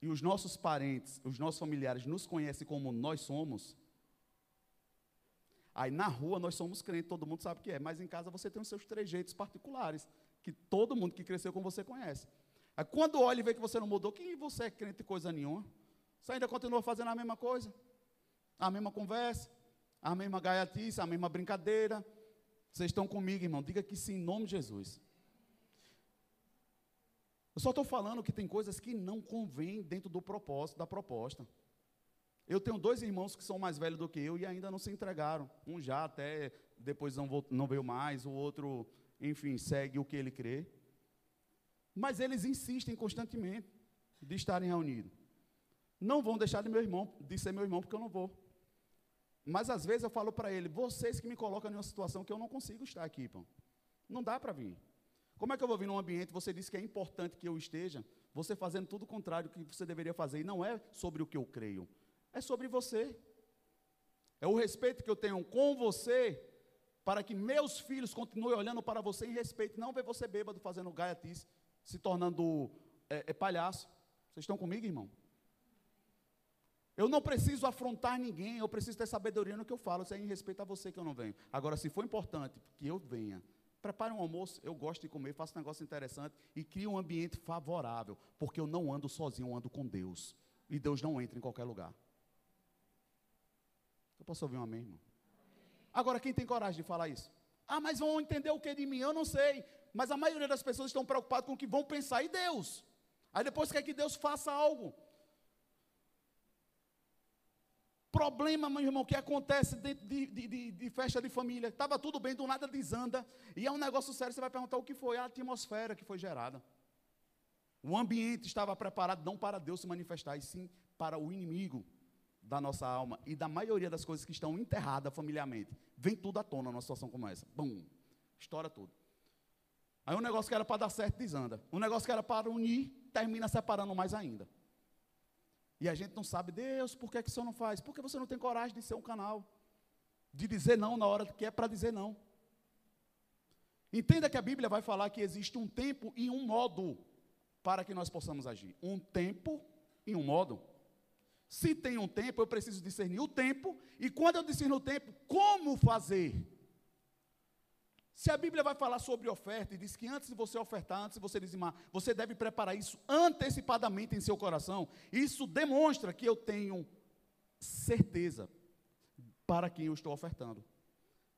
e os nossos parentes, os nossos familiares nos conhecem como nós somos, aí na rua nós somos crentes, todo mundo sabe o que é, mas em casa você tem os seus trejeitos particulares que todo mundo que cresceu com você conhece. Aí quando olha e vê que você não mudou, que você é crente coisa nenhuma. Você ainda continua fazendo a mesma coisa, a mesma conversa, a mesma gaiatice, a mesma brincadeira. Vocês estão comigo, irmão? Diga que sim, em nome de Jesus. Eu só estou falando que tem coisas que não convêm dentro do propósito, da proposta. Eu tenho dois irmãos que são mais velhos do que eu e ainda não se entregaram. Um já até depois não, não veio mais, o outro enfim, segue o que ele crê. Mas eles insistem constantemente de estarem reunidos. Não vão deixar de meu irmão, de ser meu irmão, porque eu não vou. Mas às vezes eu falo para ele, vocês que me colocam em uma situação que eu não consigo estar aqui, pô. Não dá para vir. Como é que eu vou vir num ambiente, você disse que é importante que eu esteja, você fazendo tudo o contrário do que você deveria fazer, e não é sobre o que eu creio, é sobre você. É o respeito que eu tenho com você para que meus filhos continuem olhando para você em respeito, não ver você bêbado fazendo gaiatice, se tornando é, é, palhaço. Vocês estão comigo, irmão? Eu não preciso afrontar ninguém, eu preciso ter sabedoria no que eu falo, isso é em respeito a você que eu não venho. Agora, se for importante que eu venha, prepare um almoço, eu gosto de comer, faço um negócio interessante e crie um ambiente favorável, porque eu não ando sozinho, eu ando com Deus. E Deus não entra em qualquer lugar. Eu posso ouvir um amém, irmão? Agora, quem tem coragem de falar isso? Ah, mas vão entender o que de mim? Eu não sei. Mas a maioria das pessoas estão preocupadas com o que vão pensar e Deus. Aí depois quer que Deus faça algo. Problema, meu irmão, que acontece dentro de, de, de, de festa de família. Estava tudo bem, do nada desanda. E é um negócio sério, você vai perguntar o que foi a atmosfera que foi gerada. O ambiente estava preparado não para Deus se manifestar, e sim para o inimigo da nossa alma e da maioria das coisas que estão enterradas familiarmente, vem tudo à tona numa situação como essa. Bum, estoura tudo. Aí um negócio que era para dar certo desanda. Um negócio que era para unir, termina separando mais ainda. E a gente não sabe, Deus, por que, que o Senhor não faz? Porque você não tem coragem de ser um canal. De dizer não na hora que é para dizer não. Entenda que a Bíblia vai falar que existe um tempo e um modo para que nós possamos agir. Um tempo e um modo. Se tem um tempo, eu preciso discernir o tempo, e quando eu discerno o tempo, como fazer? Se a Bíblia vai falar sobre oferta e diz que antes de você ofertar, antes de você dizimar, você deve preparar isso antecipadamente em seu coração, isso demonstra que eu tenho certeza para quem eu estou ofertando.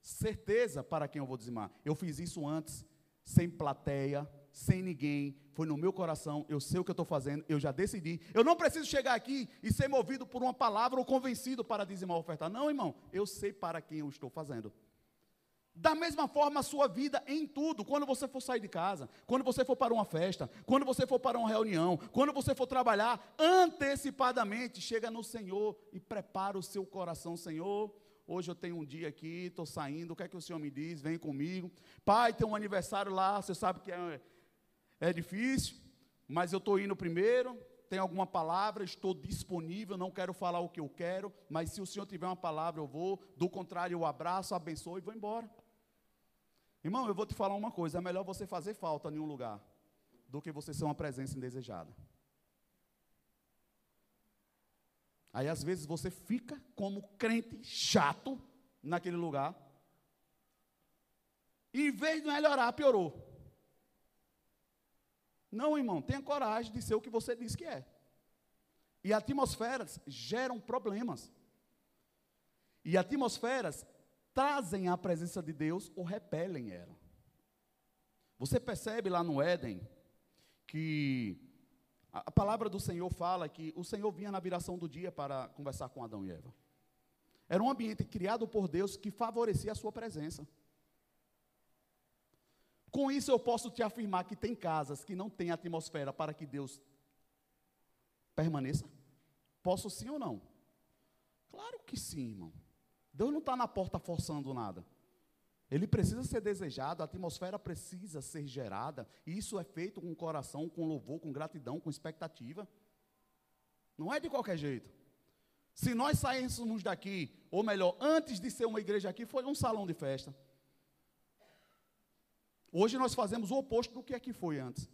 Certeza para quem eu vou dizimar. Eu fiz isso antes, sem plateia, sem ninguém, foi no meu coração, eu sei o que eu estou fazendo, eu já decidi. Eu não preciso chegar aqui e ser movido por uma palavra ou convencido para dizimar a oferta. Não, irmão, eu sei para quem eu estou fazendo. Da mesma forma, a sua vida em tudo, quando você for sair de casa, quando você for para uma festa, quando você for para uma reunião, quando você for trabalhar, antecipadamente chega no Senhor e prepara o seu coração, Senhor. Hoje eu tenho um dia aqui, estou saindo, o que é que o Senhor me diz? Vem comigo. Pai, tem um aniversário lá, você sabe que é, é difícil, mas eu estou indo primeiro. Tem alguma palavra, estou disponível, não quero falar o que eu quero, mas se o Senhor tiver uma palavra, eu vou. Do contrário, eu abraço, abençoo e vou embora. Irmão, eu vou te falar uma coisa: é melhor você fazer falta em um lugar do que você ser uma presença indesejada. Aí às vezes você fica como crente chato naquele lugar. E em vez de melhorar, piorou. Não, irmão, tenha coragem de ser o que você diz que é. E atmosferas geram problemas. E atmosferas trazem a presença de Deus ou repelem ela. Você percebe lá no Éden que a palavra do Senhor fala que o Senhor vinha na viração do dia para conversar com Adão e Eva. Era um ambiente criado por Deus que favorecia a sua presença. Com isso eu posso te afirmar que tem casas que não têm atmosfera para que Deus permaneça? Posso sim ou não? Claro que sim, irmão. Deus não está na porta forçando nada. Ele precisa ser desejado, a atmosfera precisa ser gerada, e isso é feito com coração, com louvor, com gratidão, com expectativa. Não é de qualquer jeito. Se nós saíssemos daqui, ou melhor, antes de ser uma igreja aqui, foi um salão de festa. Hoje nós fazemos o oposto do que aqui foi antes.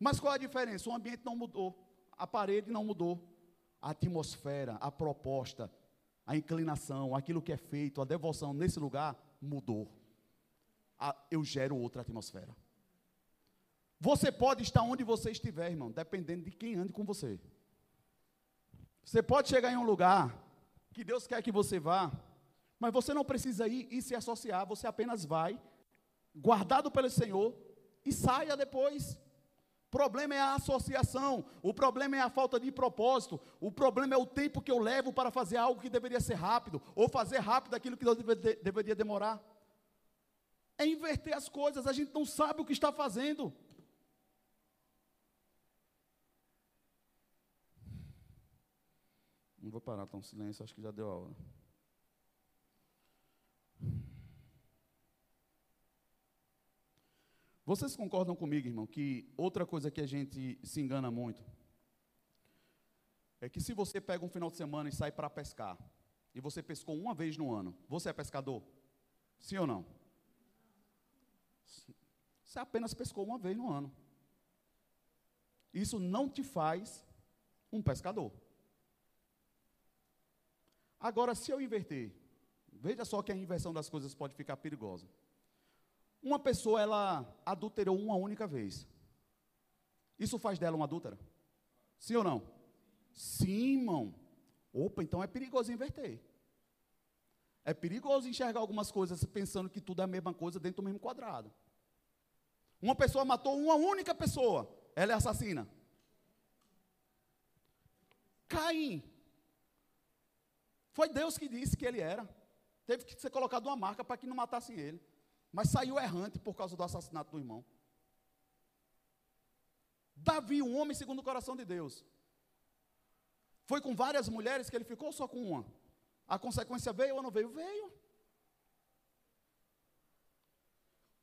Mas qual a diferença? O ambiente não mudou, a parede não mudou, a atmosfera, a proposta, a inclinação, aquilo que é feito, a devoção nesse lugar mudou. eu gero outra atmosfera. Você pode estar onde você estiver, irmão, dependendo de quem ande com você. Você pode chegar em um lugar que Deus quer que você vá, mas você não precisa ir e se associar, você apenas vai, guardado pelo Senhor, e saia depois problema é a associação, o problema é a falta de propósito, o problema é o tempo que eu levo para fazer algo que deveria ser rápido, ou fazer rápido aquilo que deveria demorar. É inverter as coisas, a gente não sabe o que está fazendo. Não vou parar, tão silêncio, acho que já deu a hora. Vocês concordam comigo, irmão, que outra coisa que a gente se engana muito é que se você pega um final de semana e sai para pescar, e você pescou uma vez no ano, você é pescador? Sim ou não? Você apenas pescou uma vez no ano. Isso não te faz um pescador. Agora, se eu inverter, veja só que a inversão das coisas pode ficar perigosa. Uma pessoa, ela adulterou uma única vez. Isso faz dela uma adúltera? Sim ou não? Sim, irmão. Opa, então é perigoso inverter. É perigoso enxergar algumas coisas pensando que tudo é a mesma coisa dentro do mesmo quadrado. Uma pessoa matou uma única pessoa, ela é assassina. Caim. Foi Deus que disse que ele era. Teve que ser colocado uma marca para que não matassem ele mas saiu errante por causa do assassinato do irmão. Davi, um homem segundo o coração de Deus, foi com várias mulheres que ele ficou só com uma. A consequência veio ou não veio? Veio.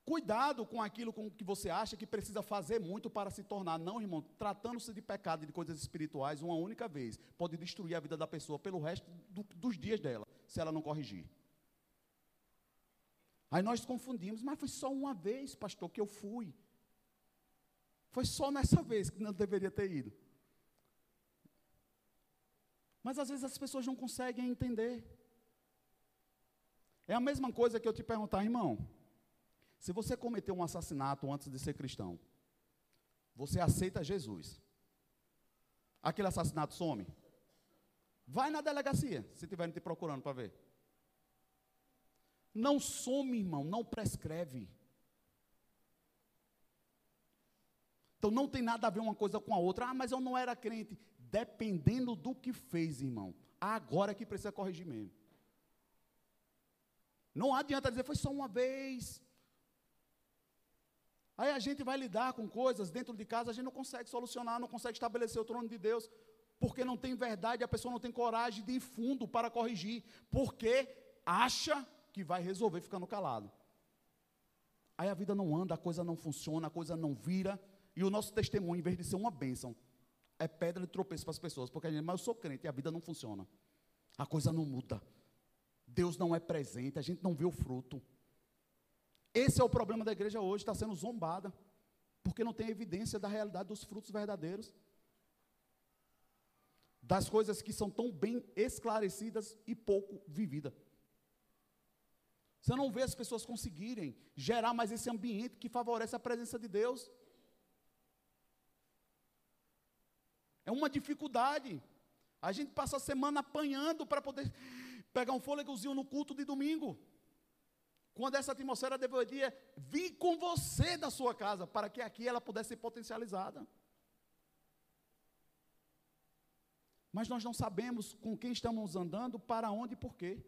Cuidado com aquilo com que você acha que precisa fazer muito para se tornar. Não, irmão, tratando-se de pecado e de coisas espirituais, uma única vez pode destruir a vida da pessoa pelo resto do, dos dias dela, se ela não corrigir. Aí nós confundimos, mas foi só uma vez, pastor, que eu fui. Foi só nessa vez que não deveria ter ido. Mas às vezes as pessoas não conseguem entender. É a mesma coisa que eu te perguntar, irmão. Se você cometeu um assassinato antes de ser cristão, você aceita Jesus. Aquele assassinato some? Vai na delegacia, se estiverem te procurando para ver. Não some, irmão, não prescreve. Então não tem nada a ver uma coisa com a outra. Ah, mas eu não era crente. Dependendo do que fez, irmão. Agora é que precisa corrigir mesmo. Não adianta dizer, foi só uma vez. Aí a gente vai lidar com coisas dentro de casa, a gente não consegue solucionar, não consegue estabelecer o trono de Deus, porque não tem verdade, a pessoa não tem coragem de ir fundo para corrigir, porque acha que vai resolver ficando calado. Aí a vida não anda, a coisa não funciona, a coisa não vira, e o nosso testemunho, em vez de ser uma bênção, é pedra de tropeço para as pessoas, porque a gente, mas eu sou crente e a vida não funciona, a coisa não muda, Deus não é presente, a gente não vê o fruto. Esse é o problema da igreja hoje, está sendo zombada, porque não tem evidência da realidade dos frutos verdadeiros, das coisas que são tão bem esclarecidas e pouco vividas. Você não vê as pessoas conseguirem gerar mais esse ambiente que favorece a presença de Deus. É uma dificuldade. A gente passa a semana apanhando para poder pegar um fôlegozinho no culto de domingo. Quando essa atmosfera deveria vir com você da sua casa, para que aqui ela pudesse ser potencializada. Mas nós não sabemos com quem estamos andando, para onde e por quê.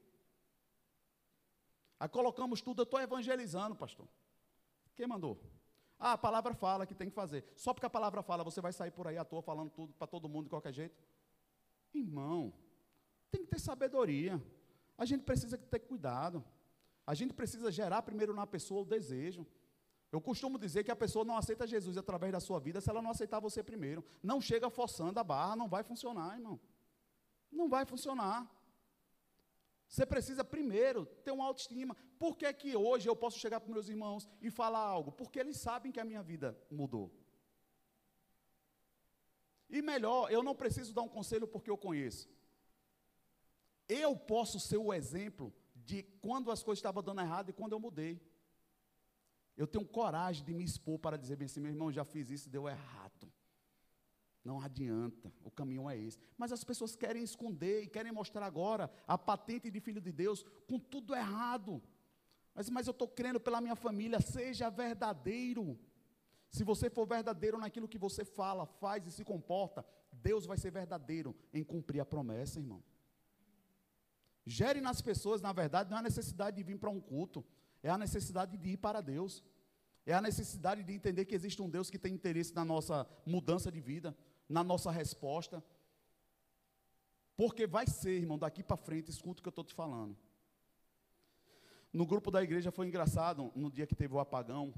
Aí colocamos tudo, eu estou evangelizando, pastor. Quem mandou? Ah, a palavra fala que tem que fazer. Só porque a palavra fala, você vai sair por aí à toa falando tudo para todo mundo de qualquer jeito? Irmão, tem que ter sabedoria. A gente precisa ter cuidado. A gente precisa gerar primeiro na pessoa o desejo. Eu costumo dizer que a pessoa não aceita Jesus através da sua vida se ela não aceitar você primeiro. Não chega forçando a barra, não vai funcionar, irmão. Não vai funcionar. Você precisa primeiro ter uma autoestima. Por que, que hoje eu posso chegar para meus irmãos e falar algo? Porque eles sabem que a minha vida mudou. E melhor, eu não preciso dar um conselho porque eu conheço. Eu posso ser o exemplo de quando as coisas estavam dando errado e quando eu mudei. Eu tenho coragem de me expor para dizer bem assim, meu irmão, já fiz isso, deu errado. Não adianta, o caminho é esse. Mas as pessoas querem esconder e querem mostrar agora a patente de filho de Deus com tudo errado. Mas, mas eu estou crendo pela minha família, seja verdadeiro. Se você for verdadeiro naquilo que você fala, faz e se comporta, Deus vai ser verdadeiro em cumprir a promessa, irmão. Gere nas pessoas, na verdade, não é a necessidade de vir para um culto, é a necessidade de ir para Deus. É a necessidade de entender que existe um Deus que tem interesse na nossa mudança de vida, na nossa resposta. Porque vai ser, irmão, daqui para frente, escuta o que eu estou te falando. No grupo da igreja foi engraçado, no dia que teve o apagão,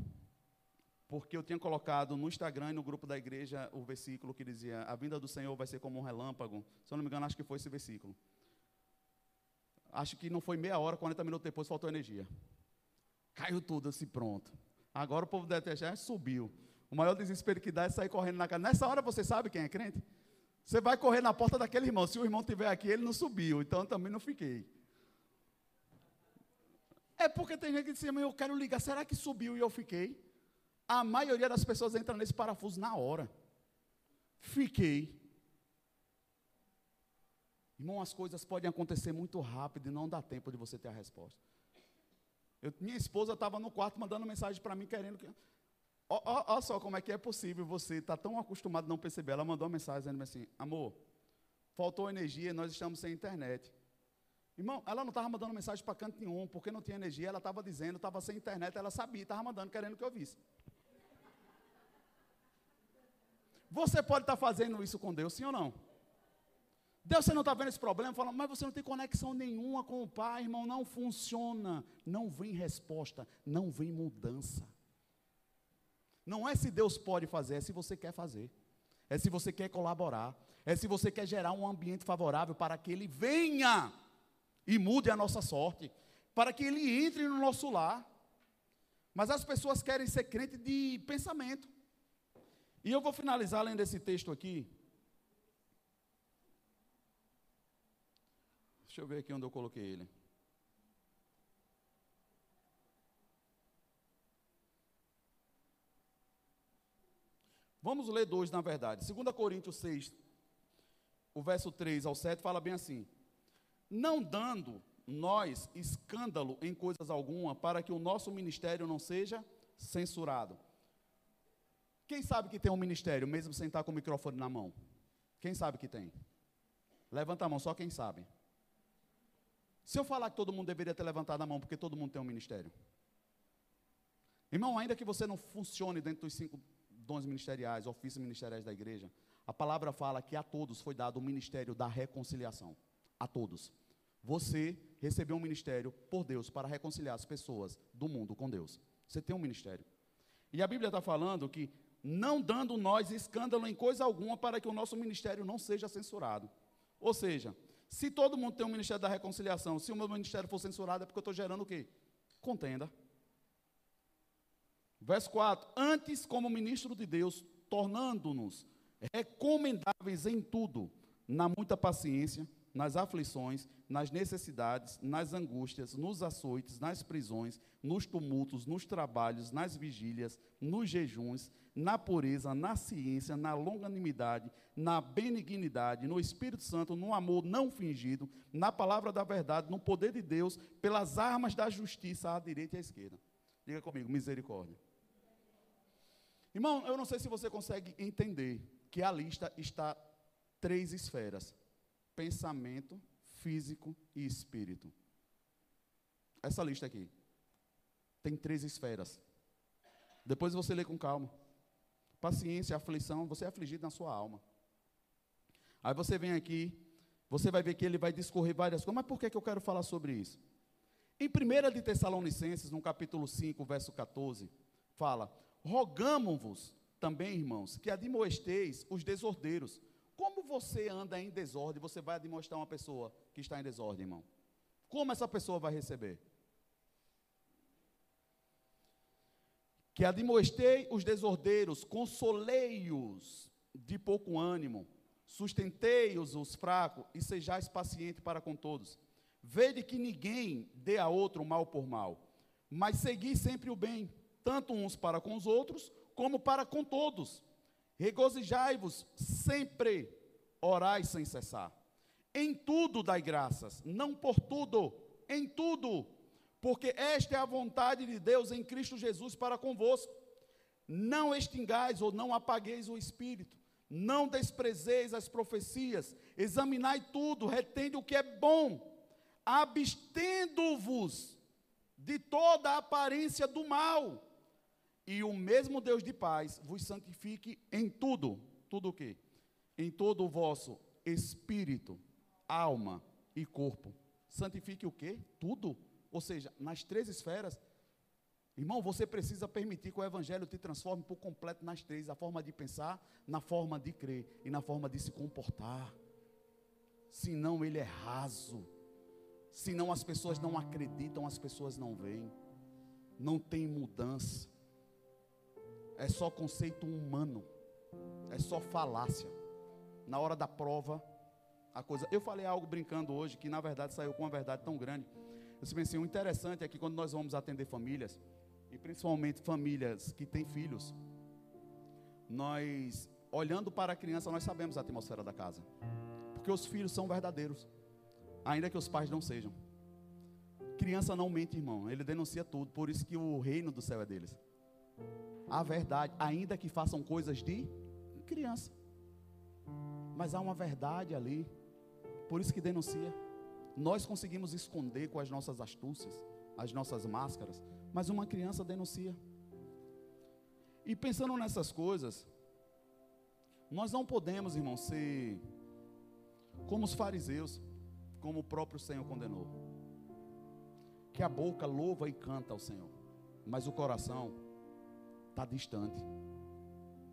porque eu tinha colocado no Instagram e no grupo da igreja o versículo que dizia: A vinda do Senhor vai ser como um relâmpago. Se eu não me engano, acho que foi esse versículo. Acho que não foi meia hora, 40 minutos depois faltou energia. Caiu tudo assim, pronto. Agora o povo deve ter já subiu. O maior desespero que dá é sair correndo na casa. Nessa hora você sabe quem é crente? Você vai correr na porta daquele irmão. Se o irmão estiver aqui, ele não subiu, então eu também não fiquei. É porque tem gente que diz, assim, eu quero ligar, será que subiu e eu fiquei? A maioria das pessoas entra nesse parafuso na hora. Fiquei. Irmão, as coisas podem acontecer muito rápido e não dá tempo de você ter a resposta. Eu, minha esposa estava no quarto mandando mensagem para mim, querendo que. Olha só como é que é possível você estar tá tão acostumado a não perceber. Ela mandou uma mensagem dizendo assim: Amor, faltou energia, nós estamos sem internet. Irmão, ela não estava mandando mensagem para canto nenhum, porque não tinha energia, ela estava dizendo, estava sem internet, ela sabia, estava mandando, querendo que eu visse. Você pode estar tá fazendo isso com Deus, sim ou não? Deus, você não está vendo esse problema? Fala, mas você não tem conexão nenhuma com o Pai, irmão, não funciona. Não vem resposta, não vem mudança. Não é se Deus pode fazer, é se você quer fazer. É se você quer colaborar. É se você quer gerar um ambiente favorável para que Ele venha e mude a nossa sorte. Para que Ele entre no nosso lar. Mas as pessoas querem ser crente de pensamento. E eu vou finalizar lendo esse texto aqui, Deixa eu ver aqui onde eu coloquei ele. Vamos ler dois, na verdade. 2 Coríntios 6, o verso 3 ao 7, fala bem assim: Não dando nós escândalo em coisas alguma, para que o nosso ministério não seja censurado. Quem sabe que tem um ministério, mesmo sem estar com o microfone na mão? Quem sabe que tem? Levanta a mão, só quem sabe. Se eu falar que todo mundo deveria ter levantado a mão, porque todo mundo tem um ministério. Irmão, ainda que você não funcione dentro dos cinco dons ministeriais, ofícios ministeriais da igreja, a palavra fala que a todos foi dado o ministério da reconciliação. A todos. Você recebeu um ministério por Deus para reconciliar as pessoas do mundo com Deus. Você tem um ministério. E a Bíblia está falando que não dando nós escândalo em coisa alguma para que o nosso ministério não seja censurado. Ou seja, se todo mundo tem um ministério da reconciliação, se o meu ministério for censurado, é porque eu estou gerando o quê? Contenda. Verso 4: Antes, como ministro de Deus, tornando-nos recomendáveis em tudo, na muita paciência, nas aflições, nas necessidades, nas angústias, nos açoites, nas prisões, nos tumultos, nos trabalhos, nas vigílias, nos jejuns, na pureza, na ciência, na longanimidade, na benignidade, no Espírito Santo, no amor não fingido, na palavra da verdade, no poder de Deus, pelas armas da justiça à direita e à esquerda. Diga comigo, misericórdia. Irmão, eu não sei se você consegue entender que a lista está três esferas: pensamento, físico e espírito. Essa lista aqui tem três esferas. Depois você lê com calma. Paciência, aflição, você é afligido na sua alma. Aí você vem aqui, você vai ver que ele vai discorrer várias coisas. Mas por que, que eu quero falar sobre isso? Em 1 de Tessalonicenses, no capítulo 5, verso 14, fala: Rogamos-vos também, irmãos, que admoesteis os desordeiros. Como você anda em desordem, você vai admoestar uma pessoa que está em desordem, irmão? Como essa pessoa vai receber? Que admoestei os desordeiros, consolei-os de pouco ânimo, sustentei-os os fracos e sejais paciente para com todos. Vede que ninguém dê a outro mal por mal, mas segui sempre o bem, tanto uns para com os outros, como para com todos. Regozijai-vos sempre, orai sem cessar. Em tudo dai graças, não por tudo, em tudo, porque esta é a vontade de Deus em Cristo Jesus para convosco. Não extingais ou não apagueis o espírito, não desprezeis as profecias, examinai tudo, retende o que é bom, abstendo-vos de toda a aparência do mal e o mesmo Deus de paz vos santifique em tudo. Tudo o quê? Em todo o vosso espírito, alma e corpo. Santifique o quê? Tudo. Ou seja, nas três esferas. Irmão, você precisa permitir que o Evangelho te transforme por completo nas três: a forma de pensar, na forma de crer e na forma de se comportar. Senão ele é raso. Senão as pessoas não acreditam, as pessoas não veem. Não tem mudança é só conceito humano, é só falácia. Na hora da prova, a coisa. Eu falei algo brincando hoje que na verdade saiu com uma verdade tão grande. Eu disse assim, o interessante é que quando nós vamos atender famílias, e principalmente famílias que têm filhos, nós, olhando para a criança, nós sabemos a atmosfera da casa. Porque os filhos são verdadeiros, ainda que os pais não sejam. Criança não mente, irmão, ele denuncia tudo, por isso que o reino do céu é deles a verdade, ainda que façam coisas de criança. Mas há uma verdade ali, por isso que denuncia. Nós conseguimos esconder com as nossas astúcias, as nossas máscaras, mas uma criança denuncia. E pensando nessas coisas, nós não podemos, irmão, ser como os fariseus, como o próprio Senhor condenou. Que a boca louva e canta ao Senhor, mas o coração está distante.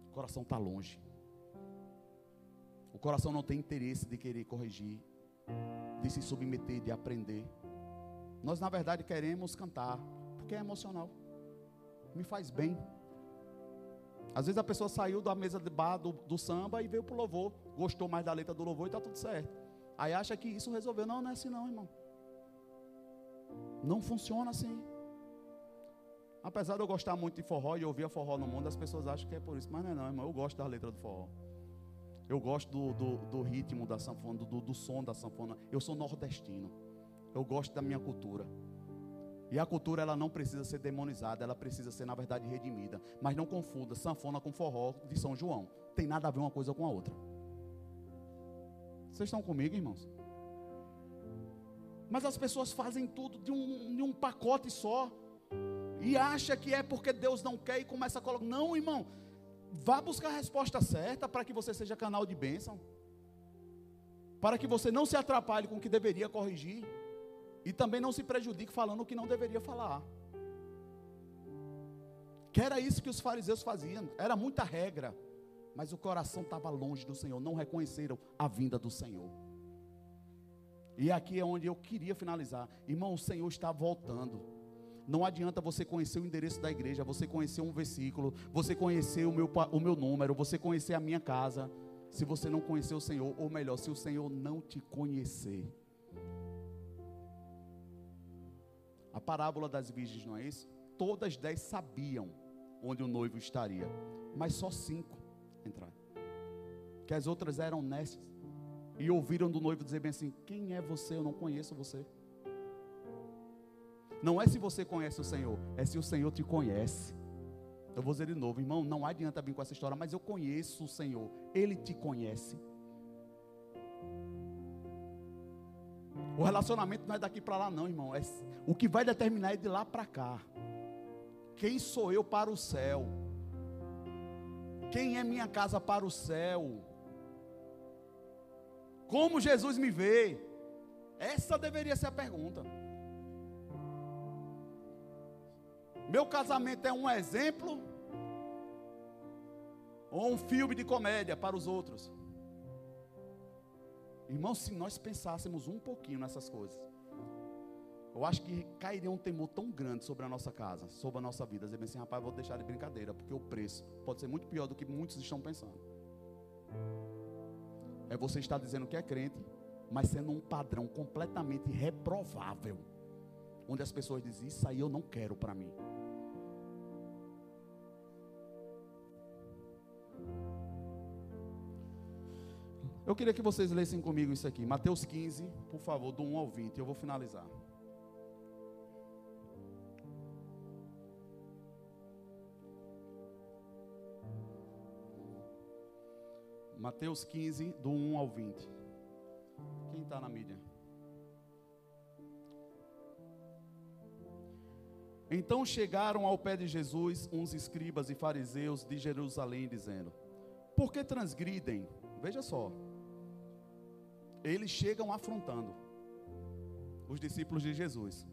O coração está longe. O coração não tem interesse de querer corrigir, de se submeter, de aprender. Nós, na verdade, queremos cantar, porque é emocional. Me faz bem. Às vezes a pessoa saiu da mesa de bar do, do samba e veio para o louvor, gostou mais da letra do louvor e está tudo certo. Aí acha que isso resolveu. Não, não é assim não, irmão. Não funciona assim. Apesar de eu gostar muito de forró e ouvir forró no mundo, as pessoas acham que é por isso. Mas não é não, irmão. Eu gosto da letra do forró. Eu gosto do, do, do ritmo da sanfona, do, do som da sanfona. Eu sou nordestino. Eu gosto da minha cultura. E a cultura ela não precisa ser demonizada, ela precisa ser na verdade redimida. Mas não confunda sanfona com forró de São João. Tem nada a ver uma coisa com a outra. Vocês estão comigo, irmãos? Mas as pessoas fazem tudo de um, de um pacote só. E acha que é porque Deus não quer e começa a colocar. Não, irmão. Vá buscar a resposta certa para que você seja canal de bênção. Para que você não se atrapalhe com o que deveria corrigir. E também não se prejudique falando o que não deveria falar. Que era isso que os fariseus faziam. Era muita regra. Mas o coração estava longe do Senhor. Não reconheceram a vinda do Senhor. E aqui é onde eu queria finalizar. Irmão, o Senhor está voltando. Não adianta você conhecer o endereço da igreja, você conhecer um versículo, você conhecer o meu, o meu número, você conhecer a minha casa, se você não conhecer o Senhor, ou melhor, se o Senhor não te conhecer. A parábola das virgens, não é isso? Todas dez sabiam onde o noivo estaria, mas só cinco entraram. Que as outras eram honestas e ouviram do noivo dizer bem assim: Quem é você? Eu não conheço você. Não é se você conhece o Senhor, é se o Senhor te conhece. Eu vou dizer de novo, irmão, não adianta vir com essa história, mas eu conheço o Senhor, Ele te conhece. O relacionamento não é daqui para lá, não, irmão. É, o que vai determinar é de lá para cá. Quem sou eu para o céu? Quem é minha casa para o céu? Como Jesus me vê? Essa deveria ser a pergunta. Meu casamento é um exemplo ou um filme de comédia para os outros? Irmão, se nós pensássemos um pouquinho nessas coisas, eu acho que cairia um temor tão grande sobre a nossa casa, sobre a nossa vida. Dizer assim, rapaz, vou deixar de brincadeira, porque o preço pode ser muito pior do que muitos estão pensando. É você estar dizendo que é crente, mas sendo um padrão completamente reprovável. Onde as pessoas dizem, isso aí eu não quero para mim. Eu queria que vocês lessem comigo isso aqui. Mateus 15, por favor, do 1 ao 20. Eu vou finalizar. Mateus 15, do 1 ao 20. Quem está na mídia? Então chegaram ao pé de Jesus uns escribas e fariseus de Jerusalém, dizendo: Por que transgridem? Veja só, eles chegam afrontando os discípulos de Jesus.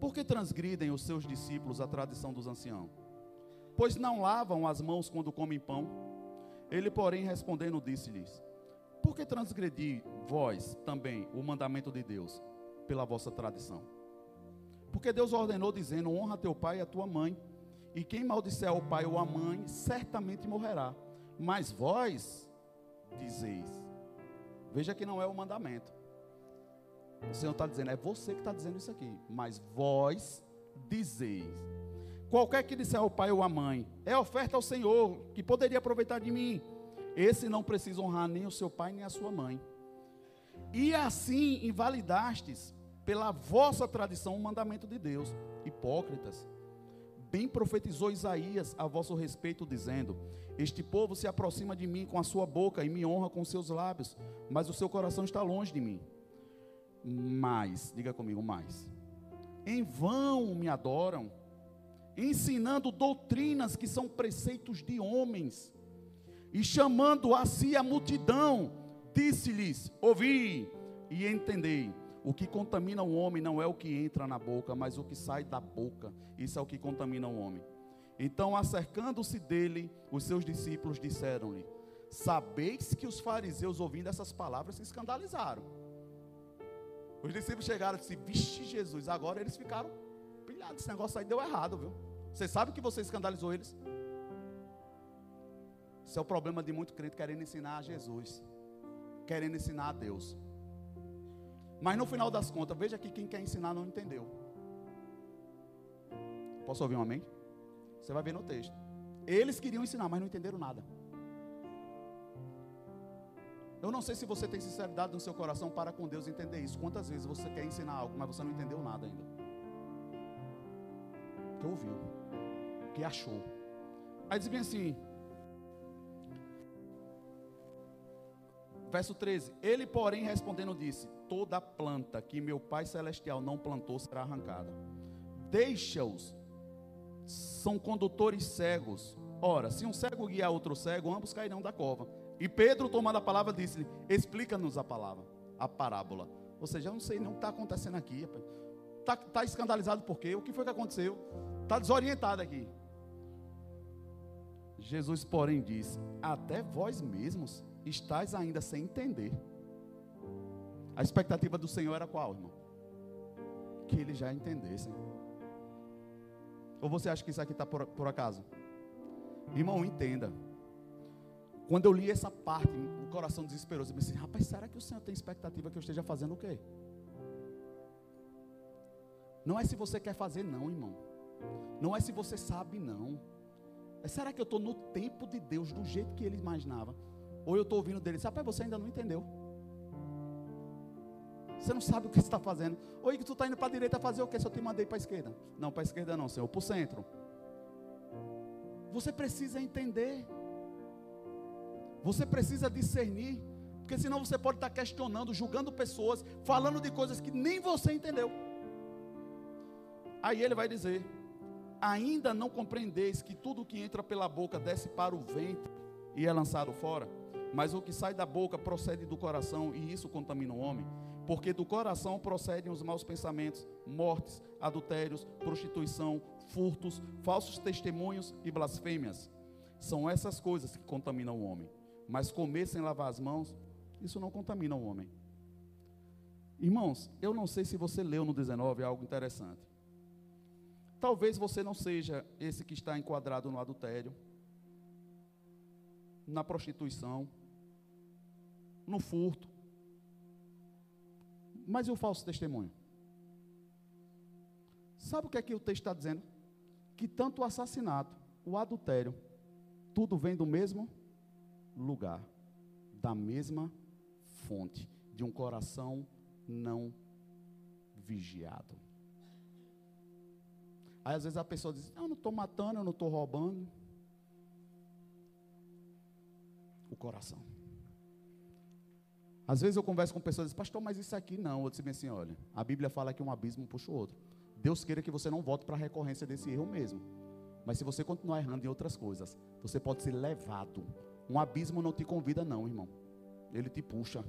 Por que transgridem os seus discípulos a tradição dos anciãos? Pois não lavam as mãos quando comem pão. Ele, porém, respondendo, disse-lhes: Por que transgredi vós também o mandamento de Deus pela vossa tradição? Porque Deus ordenou, dizendo: Honra teu pai e a tua mãe, e quem maldisser ao pai ou à mãe, certamente morrerá. Mas vós dizeis: Veja que não é o mandamento. O Senhor está dizendo, é você que está dizendo isso aqui. Mas vós dizeis. Qualquer que disser ao pai ou à mãe, é oferta ao Senhor, que poderia aproveitar de mim. Esse não precisa honrar nem o seu pai nem a sua mãe. E assim invalidastes pela vossa tradição o mandamento de Deus. Hipócritas. Bem profetizou Isaías a vosso respeito, dizendo: Este povo se aproxima de mim com a sua boca e me honra com seus lábios, mas o seu coração está longe de mim. Mas, diga comigo, mais. Em vão me adoram, ensinando doutrinas que são preceitos de homens, e chamando a si a multidão, disse-lhes: Ouvi e entendei o que contamina o homem não é o que entra na boca, mas o que sai da boca. Isso é o que contamina o homem. Então, acercando-se dele, os seus discípulos disseram-lhe: Sabeis que os fariseus, ouvindo essas palavras, se escandalizaram. Os discípulos chegaram e disseram: Vixe, Jesus, agora eles ficaram pilhados. Esse negócio aí deu errado, viu? Você sabe que você escandalizou eles? Esse é o problema de muito crente querendo ensinar a Jesus, querendo ensinar a Deus. Mas no final das contas, veja que quem quer ensinar não entendeu. Posso ouvir um amém? Você vai ver no texto. Eles queriam ensinar, mas não entenderam nada. Eu não sei se você tem sinceridade no seu coração para com Deus entender isso. Quantas vezes você quer ensinar algo, mas você não entendeu nada ainda? porque ouviu, porque achou. Aí diz bem assim, verso 13: Ele, porém, respondendo, disse: Toda planta que meu Pai Celestial não plantou será arrancada. Deixa-os, são condutores cegos. Ora, se um cego guiar outro cego, ambos cairão da cova. E Pedro, tomando a palavra, disse-lhe: Explica-nos a palavra, a parábola. Ou seja, eu não sei não o que está acontecendo aqui. Está tá escandalizado por quê? O que foi que aconteceu? Está desorientado aqui. Jesus, porém, disse: Até vós mesmos estáis ainda sem entender. A expectativa do Senhor era qual, irmão? Que ele já entendesse. Ou você acha que isso aqui está por, por acaso? Irmão, entenda. Quando eu li essa parte, o coração desesperoso, eu pensei, rapaz, será que o Senhor tem expectativa que eu esteja fazendo o quê? Não é se você quer fazer, não, irmão. Não é se você sabe, não. É será que eu estou no tempo de Deus, do jeito que ele imaginava? Ou eu estou ouvindo dele, rapaz, você ainda não entendeu. Você não sabe o que você está fazendo. Oi, que tu está indo para a direita fazer o que se eu te mandei para a esquerda? Não, para a esquerda não, Senhor, para o centro. Você precisa entender. Você precisa discernir. Porque senão você pode estar questionando, julgando pessoas, falando de coisas que nem você entendeu. Aí ele vai dizer: Ainda não compreendeis que tudo que entra pela boca desce para o ventre e é lançado fora? Mas o que sai da boca procede do coração, e isso contamina o homem. Porque do coração procedem os maus pensamentos, mortes, adultérios, prostituição, furtos, falsos testemunhos e blasfêmias. São essas coisas que contaminam o homem. Mas comer sem lavar as mãos, isso não contamina o homem. Irmãos, eu não sei se você leu no 19 algo interessante. Talvez você não seja esse que está enquadrado no adultério, na prostituição, no furto, mas e o falso testemunho? Sabe o que é que o texto está dizendo? Que tanto o assassinato, o adultério, tudo vem do mesmo lugar, da mesma fonte, de um coração não vigiado. Aí às vezes a pessoa diz: Eu não estou matando, eu não estou roubando. O coração. Às vezes eu converso com pessoas e dizem, pastor, mas isso aqui não. Eu disse assim, olha, a Bíblia fala que um abismo puxa o outro. Deus queira que você não volte para a recorrência desse erro mesmo. Mas se você continuar errando em outras coisas, você pode ser levado. Um abismo não te convida, não, irmão. Ele te puxa.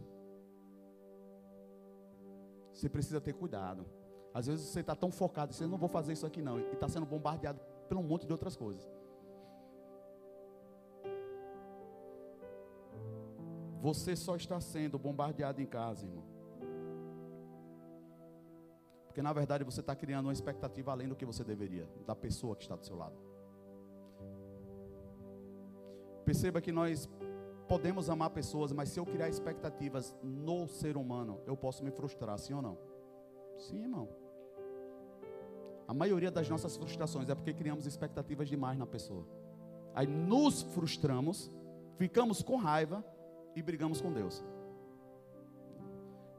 Você precisa ter cuidado. Às vezes você está tão focado, você não vou fazer isso aqui não, e está sendo bombardeado por um monte de outras coisas. Você só está sendo bombardeado em casa, irmão. Porque na verdade você está criando uma expectativa além do que você deveria, da pessoa que está do seu lado. Perceba que nós podemos amar pessoas, mas se eu criar expectativas no ser humano, eu posso me frustrar, sim ou não? Sim, irmão. A maioria das nossas frustrações é porque criamos expectativas demais na pessoa. Aí nos frustramos, ficamos com raiva e brigamos com Deus.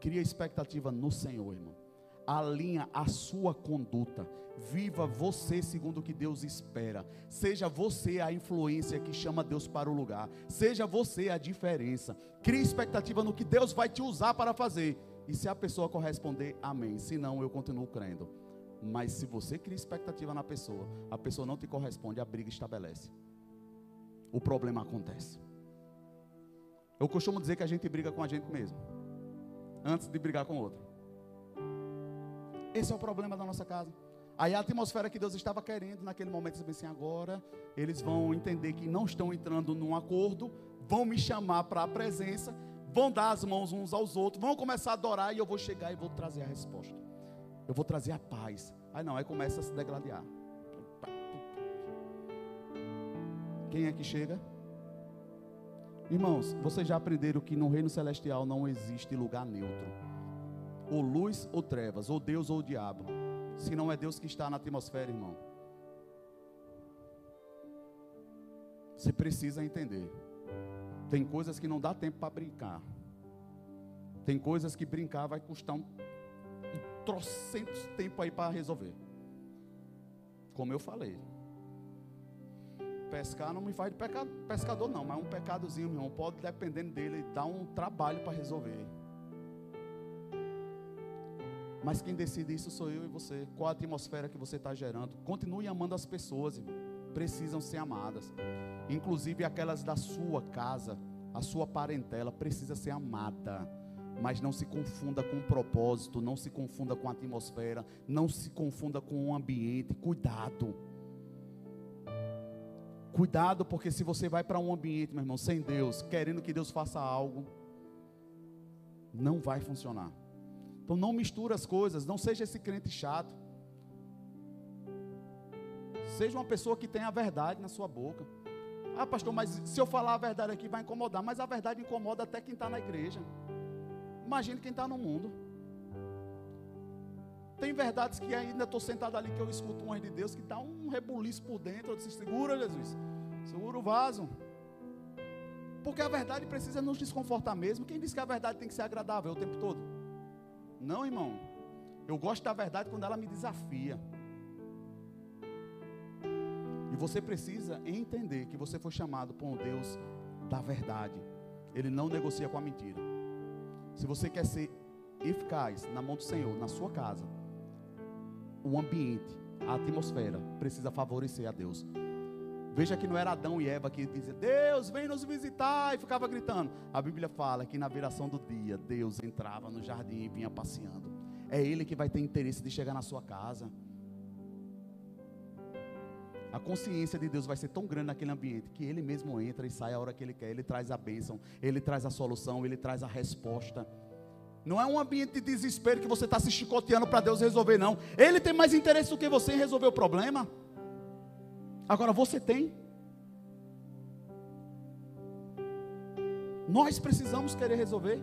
Cria expectativa no Senhor, irmão. Alinha a sua conduta. Viva você segundo o que Deus espera. Seja você a influência que chama Deus para o lugar. Seja você a diferença. Crie expectativa no que Deus vai te usar para fazer. E se a pessoa corresponder, amém. Se não, eu continuo crendo. Mas se você cria expectativa na pessoa, a pessoa não te corresponde, a briga estabelece. O problema acontece. Eu costumo dizer que a gente briga com a gente mesmo, antes de brigar com outro. Esse é o problema da nossa casa. Aí a atmosfera que Deus estava querendo naquele momento, assim, agora eles vão entender que não estão entrando num acordo, vão me chamar para a presença, vão dar as mãos uns aos outros, vão começar a adorar e eu vou chegar e vou trazer a resposta. Eu vou trazer a paz. Aí não, aí começa a se degladiar. Quem é que chega? Irmãos, vocês já aprenderam que no reino celestial não existe lugar neutro. Ou luz ou trevas, ou Deus ou o diabo. Se não é Deus que está na atmosfera, irmão. Você precisa entender. Tem coisas que não dá tempo para brincar. Tem coisas que brincar vai custar um, um trocentos tempo aí para resolver. Como eu falei. Pescar não me faz de pescador, não, mas um pecadozinho, meu irmão, pode, dependendo dele, dar um trabalho para resolver. Mas quem decide isso sou eu e você. Qual a atmosfera que você está gerando? Continue amando as pessoas, irmão. Precisam ser amadas. Inclusive aquelas da sua casa, a sua parentela precisa ser amada. Mas não se confunda com o propósito, não se confunda com a atmosfera, não se confunda com o ambiente. Cuidado. Cuidado, porque se você vai para um ambiente, meu irmão, sem Deus, querendo que Deus faça algo, não vai funcionar. Então não misture as coisas, não seja esse crente chato. Seja uma pessoa que tenha a verdade na sua boca. Ah, pastor, mas se eu falar a verdade aqui vai incomodar. Mas a verdade incomoda até quem está na igreja. Imagine quem está no mundo. Tem verdades que ainda estou sentado ali que eu escuto um de Deus que dá um rebuliço por dentro. Eu disse, segura, Jesus. Segura o vaso. Porque a verdade precisa nos desconfortar mesmo. Quem diz que a verdade tem que ser agradável o tempo todo? Não, irmão. Eu gosto da verdade quando ela me desafia. E você precisa entender que você foi chamado por um Deus da verdade. Ele não negocia com a mentira. Se você quer ser eficaz na mão do Senhor, na sua casa, o ambiente, a atmosfera precisa favorecer a Deus. Veja que não era Adão e Eva que diziam, Deus vem nos visitar e ficava gritando. A Bíblia fala que na viração do dia, Deus entrava no jardim e vinha passeando. É Ele que vai ter interesse de chegar na sua casa. A consciência de Deus vai ser tão grande naquele ambiente que Ele mesmo entra e sai a hora que Ele quer. Ele traz a bênção, Ele traz a solução, Ele traz a resposta. Não é um ambiente de desespero que você está se chicoteando para Deus resolver, não. Ele tem mais interesse do que você em resolver o problema. Agora você tem. Nós precisamos querer resolver.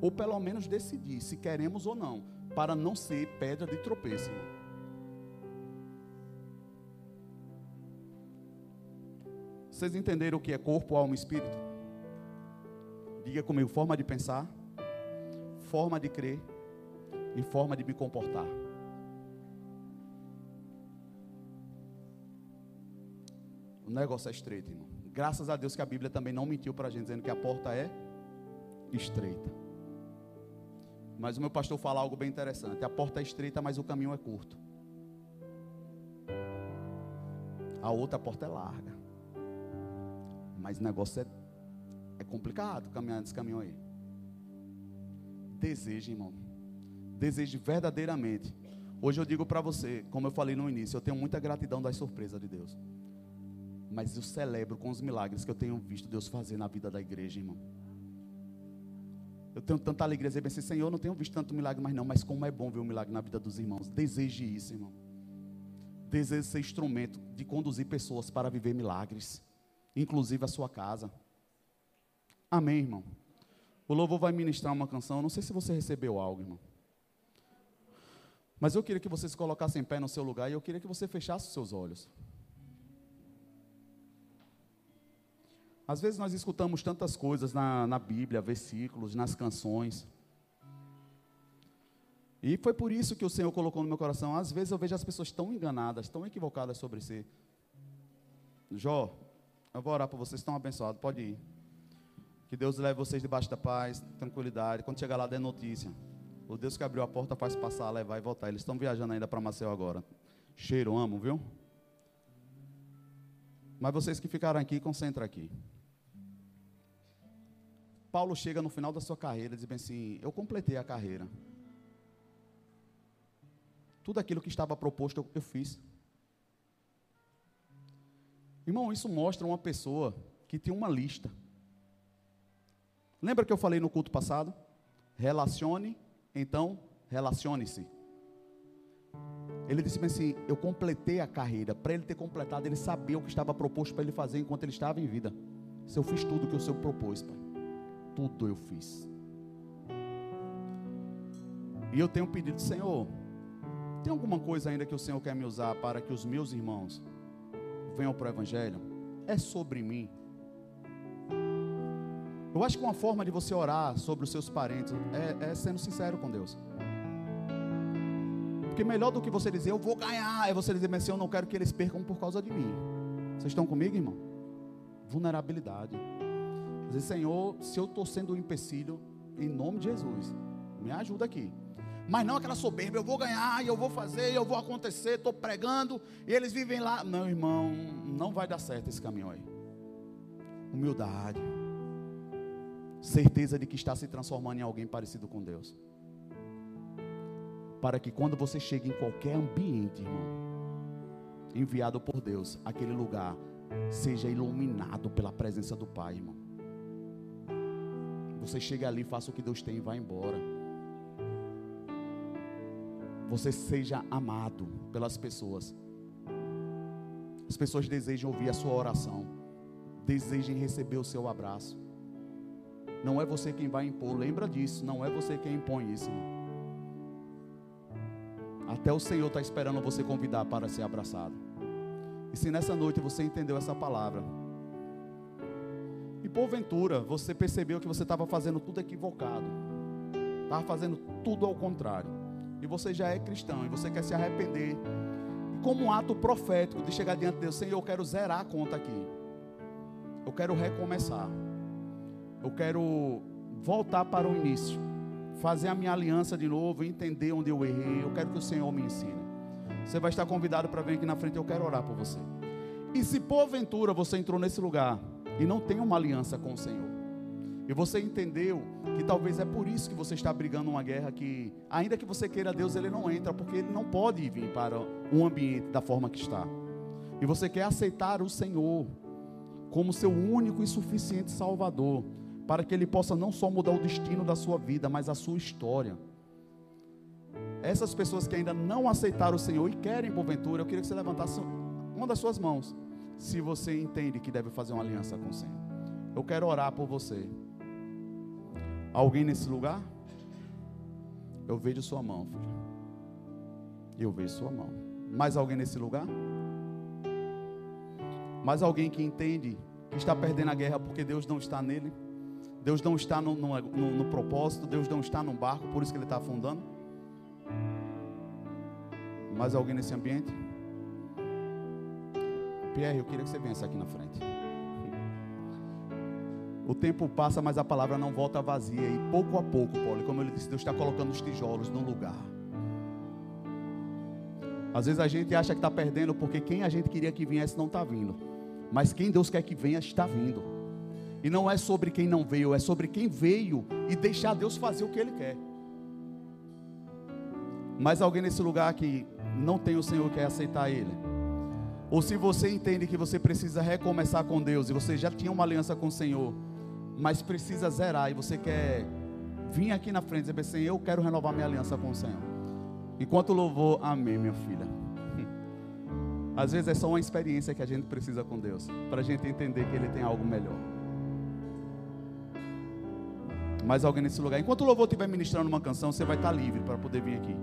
Ou pelo menos decidir se queremos ou não, para não ser pedra de tropeço. Vocês entenderam o que é corpo, alma e espírito? Diga comigo: forma de pensar, forma de crer e forma de me comportar. O negócio é estreito, irmão. Graças a Deus que a Bíblia também não mentiu para a gente, dizendo que a porta é estreita. Mas o meu pastor fala algo bem interessante: a porta é estreita, mas o caminho é curto. A outra porta é larga. Mas o negócio é, complicado caminhar nesse caminho aí. Deseje, irmão. Deseje verdadeiramente. Hoje eu digo para você, como eu falei no início, eu tenho muita gratidão das surpresas de Deus. Mas eu celebro com os milagres que eu tenho visto Deus fazer na vida da igreja, irmão. Eu tenho tanta alegria dizer assim, Senhor, não tenho visto tanto milagre mais não, mas como é bom ver um milagre na vida dos irmãos. Deseje isso, irmão. Deseje ser instrumento de conduzir pessoas para viver milagres inclusive a sua casa. Amém, irmão. O louvor vai ministrar uma canção. Não sei se você recebeu algo, irmão. Mas eu queria que você se colocasse em pé no seu lugar e eu queria que você fechasse os seus olhos. Às vezes nós escutamos tantas coisas na, na Bíblia, versículos, nas canções. E foi por isso que o Senhor colocou no meu coração. Às vezes eu vejo as pessoas tão enganadas, tão equivocadas sobre si. Jó, eu vou orar para vocês, estão abençoados, pode ir. Que Deus leve vocês debaixo da paz, tranquilidade. Quando chegar lá, dê notícia. O Deus que abriu a porta faz passar, levar e voltar. Eles estão viajando ainda para Maceió agora. Cheiro, amo, viu? Mas vocês que ficaram aqui, concentra aqui. Paulo chega no final da sua carreira e diz bem assim: Eu completei a carreira. Tudo aquilo que estava proposto eu, eu fiz. Irmão, isso mostra uma pessoa que tem uma lista. Lembra que eu falei no culto passado? Relacione, então relacione-se. Ele disse assim: Eu completei a carreira. Para ele ter completado, ele sabia o que estava proposto para ele fazer enquanto ele estava em vida. Se eu fiz tudo que o Senhor propôs, Pai. Tudo eu fiz. E eu tenho pedido, Senhor, tem alguma coisa ainda que o Senhor quer me usar para que os meus irmãos venham para o Evangelho, é sobre mim. Eu acho que uma forma de você orar sobre os seus parentes é, é sendo sincero com Deus. Porque melhor do que você dizer, eu vou ganhar, é você dizer, mas eu não quero que eles percam por causa de mim. Vocês estão comigo, irmão? Vulnerabilidade. Dizer, Senhor, se eu estou sendo um empecilho, em nome de Jesus, me ajuda aqui. Mas não aquela soberba, eu vou ganhar, eu vou fazer, eu vou acontecer, estou pregando, e eles vivem lá. Não, irmão, não vai dar certo esse caminho aí. Humildade. Certeza de que está se transformando em alguém parecido com Deus. Para que quando você chegue em qualquer ambiente, irmão, enviado por Deus, aquele lugar seja iluminado pela presença do Pai, irmão. Você chega ali, faça o que Deus tem e vá embora você seja amado pelas pessoas. As pessoas desejam ouvir a sua oração, desejam receber o seu abraço. Não é você quem vai impor, lembra disso, não é você quem impõe isso. Até o Senhor está esperando você convidar para ser abraçado. E se nessa noite você entendeu essa palavra, e porventura você percebeu que você estava fazendo tudo equivocado, estava fazendo tudo ao contrário, e você já é cristão e você quer se arrepender, como um ato profético de chegar diante de Deus, Senhor, eu quero zerar a conta aqui. Eu quero recomeçar. Eu quero voltar para o início. Fazer a minha aliança de novo, entender onde eu errei. Eu quero que o Senhor me ensine. Você vai estar convidado para vir aqui na frente, eu quero orar por você. E se porventura você entrou nesse lugar e não tem uma aliança com o Senhor, e você entendeu que talvez é por isso que você está brigando uma guerra que, ainda que você queira Deus, ele não entra, porque ele não pode vir para um ambiente da forma que está. E você quer aceitar o Senhor como seu único e suficiente Salvador, para que ele possa não só mudar o destino da sua vida, mas a sua história. Essas pessoas que ainda não aceitaram o Senhor e querem porventura, eu queria que você levantasse uma das suas mãos, se você entende que deve fazer uma aliança com o Senhor. Eu quero orar por você. Alguém nesse lugar? Eu vejo sua mão, filho. Eu vejo sua mão. Mais alguém nesse lugar? Mais alguém que entende que está perdendo a guerra porque Deus não está nele? Deus não está no, no, no, no propósito, Deus não está no barco, por isso que ele está afundando? Mais alguém nesse ambiente? Pierre, eu queria que você viesse aqui na frente. O tempo passa, mas a palavra não volta vazia. E pouco a pouco, Paulo, como ele disse, Deus está colocando os tijolos no lugar. Às vezes a gente acha que está perdendo porque quem a gente queria que viesse não está vindo. Mas quem Deus quer que venha está vindo. E não é sobre quem não veio, é sobre quem veio e deixar Deus fazer o que Ele quer. Mas alguém nesse lugar que não tem o Senhor quer aceitar Ele. Ou se você entende que você precisa recomeçar com Deus e você já tinha uma aliança com o Senhor mas precisa zerar e você quer vir aqui na frente e dizer assim, eu quero renovar minha aliança com o Senhor. Enquanto louvor, amém, minha filha. *laughs* Às vezes é só uma experiência que a gente precisa com Deus, para a gente entender que Ele tem algo melhor. Mais alguém nesse lugar? Enquanto o louvor estiver ministrando uma canção, você vai estar livre para poder vir aqui.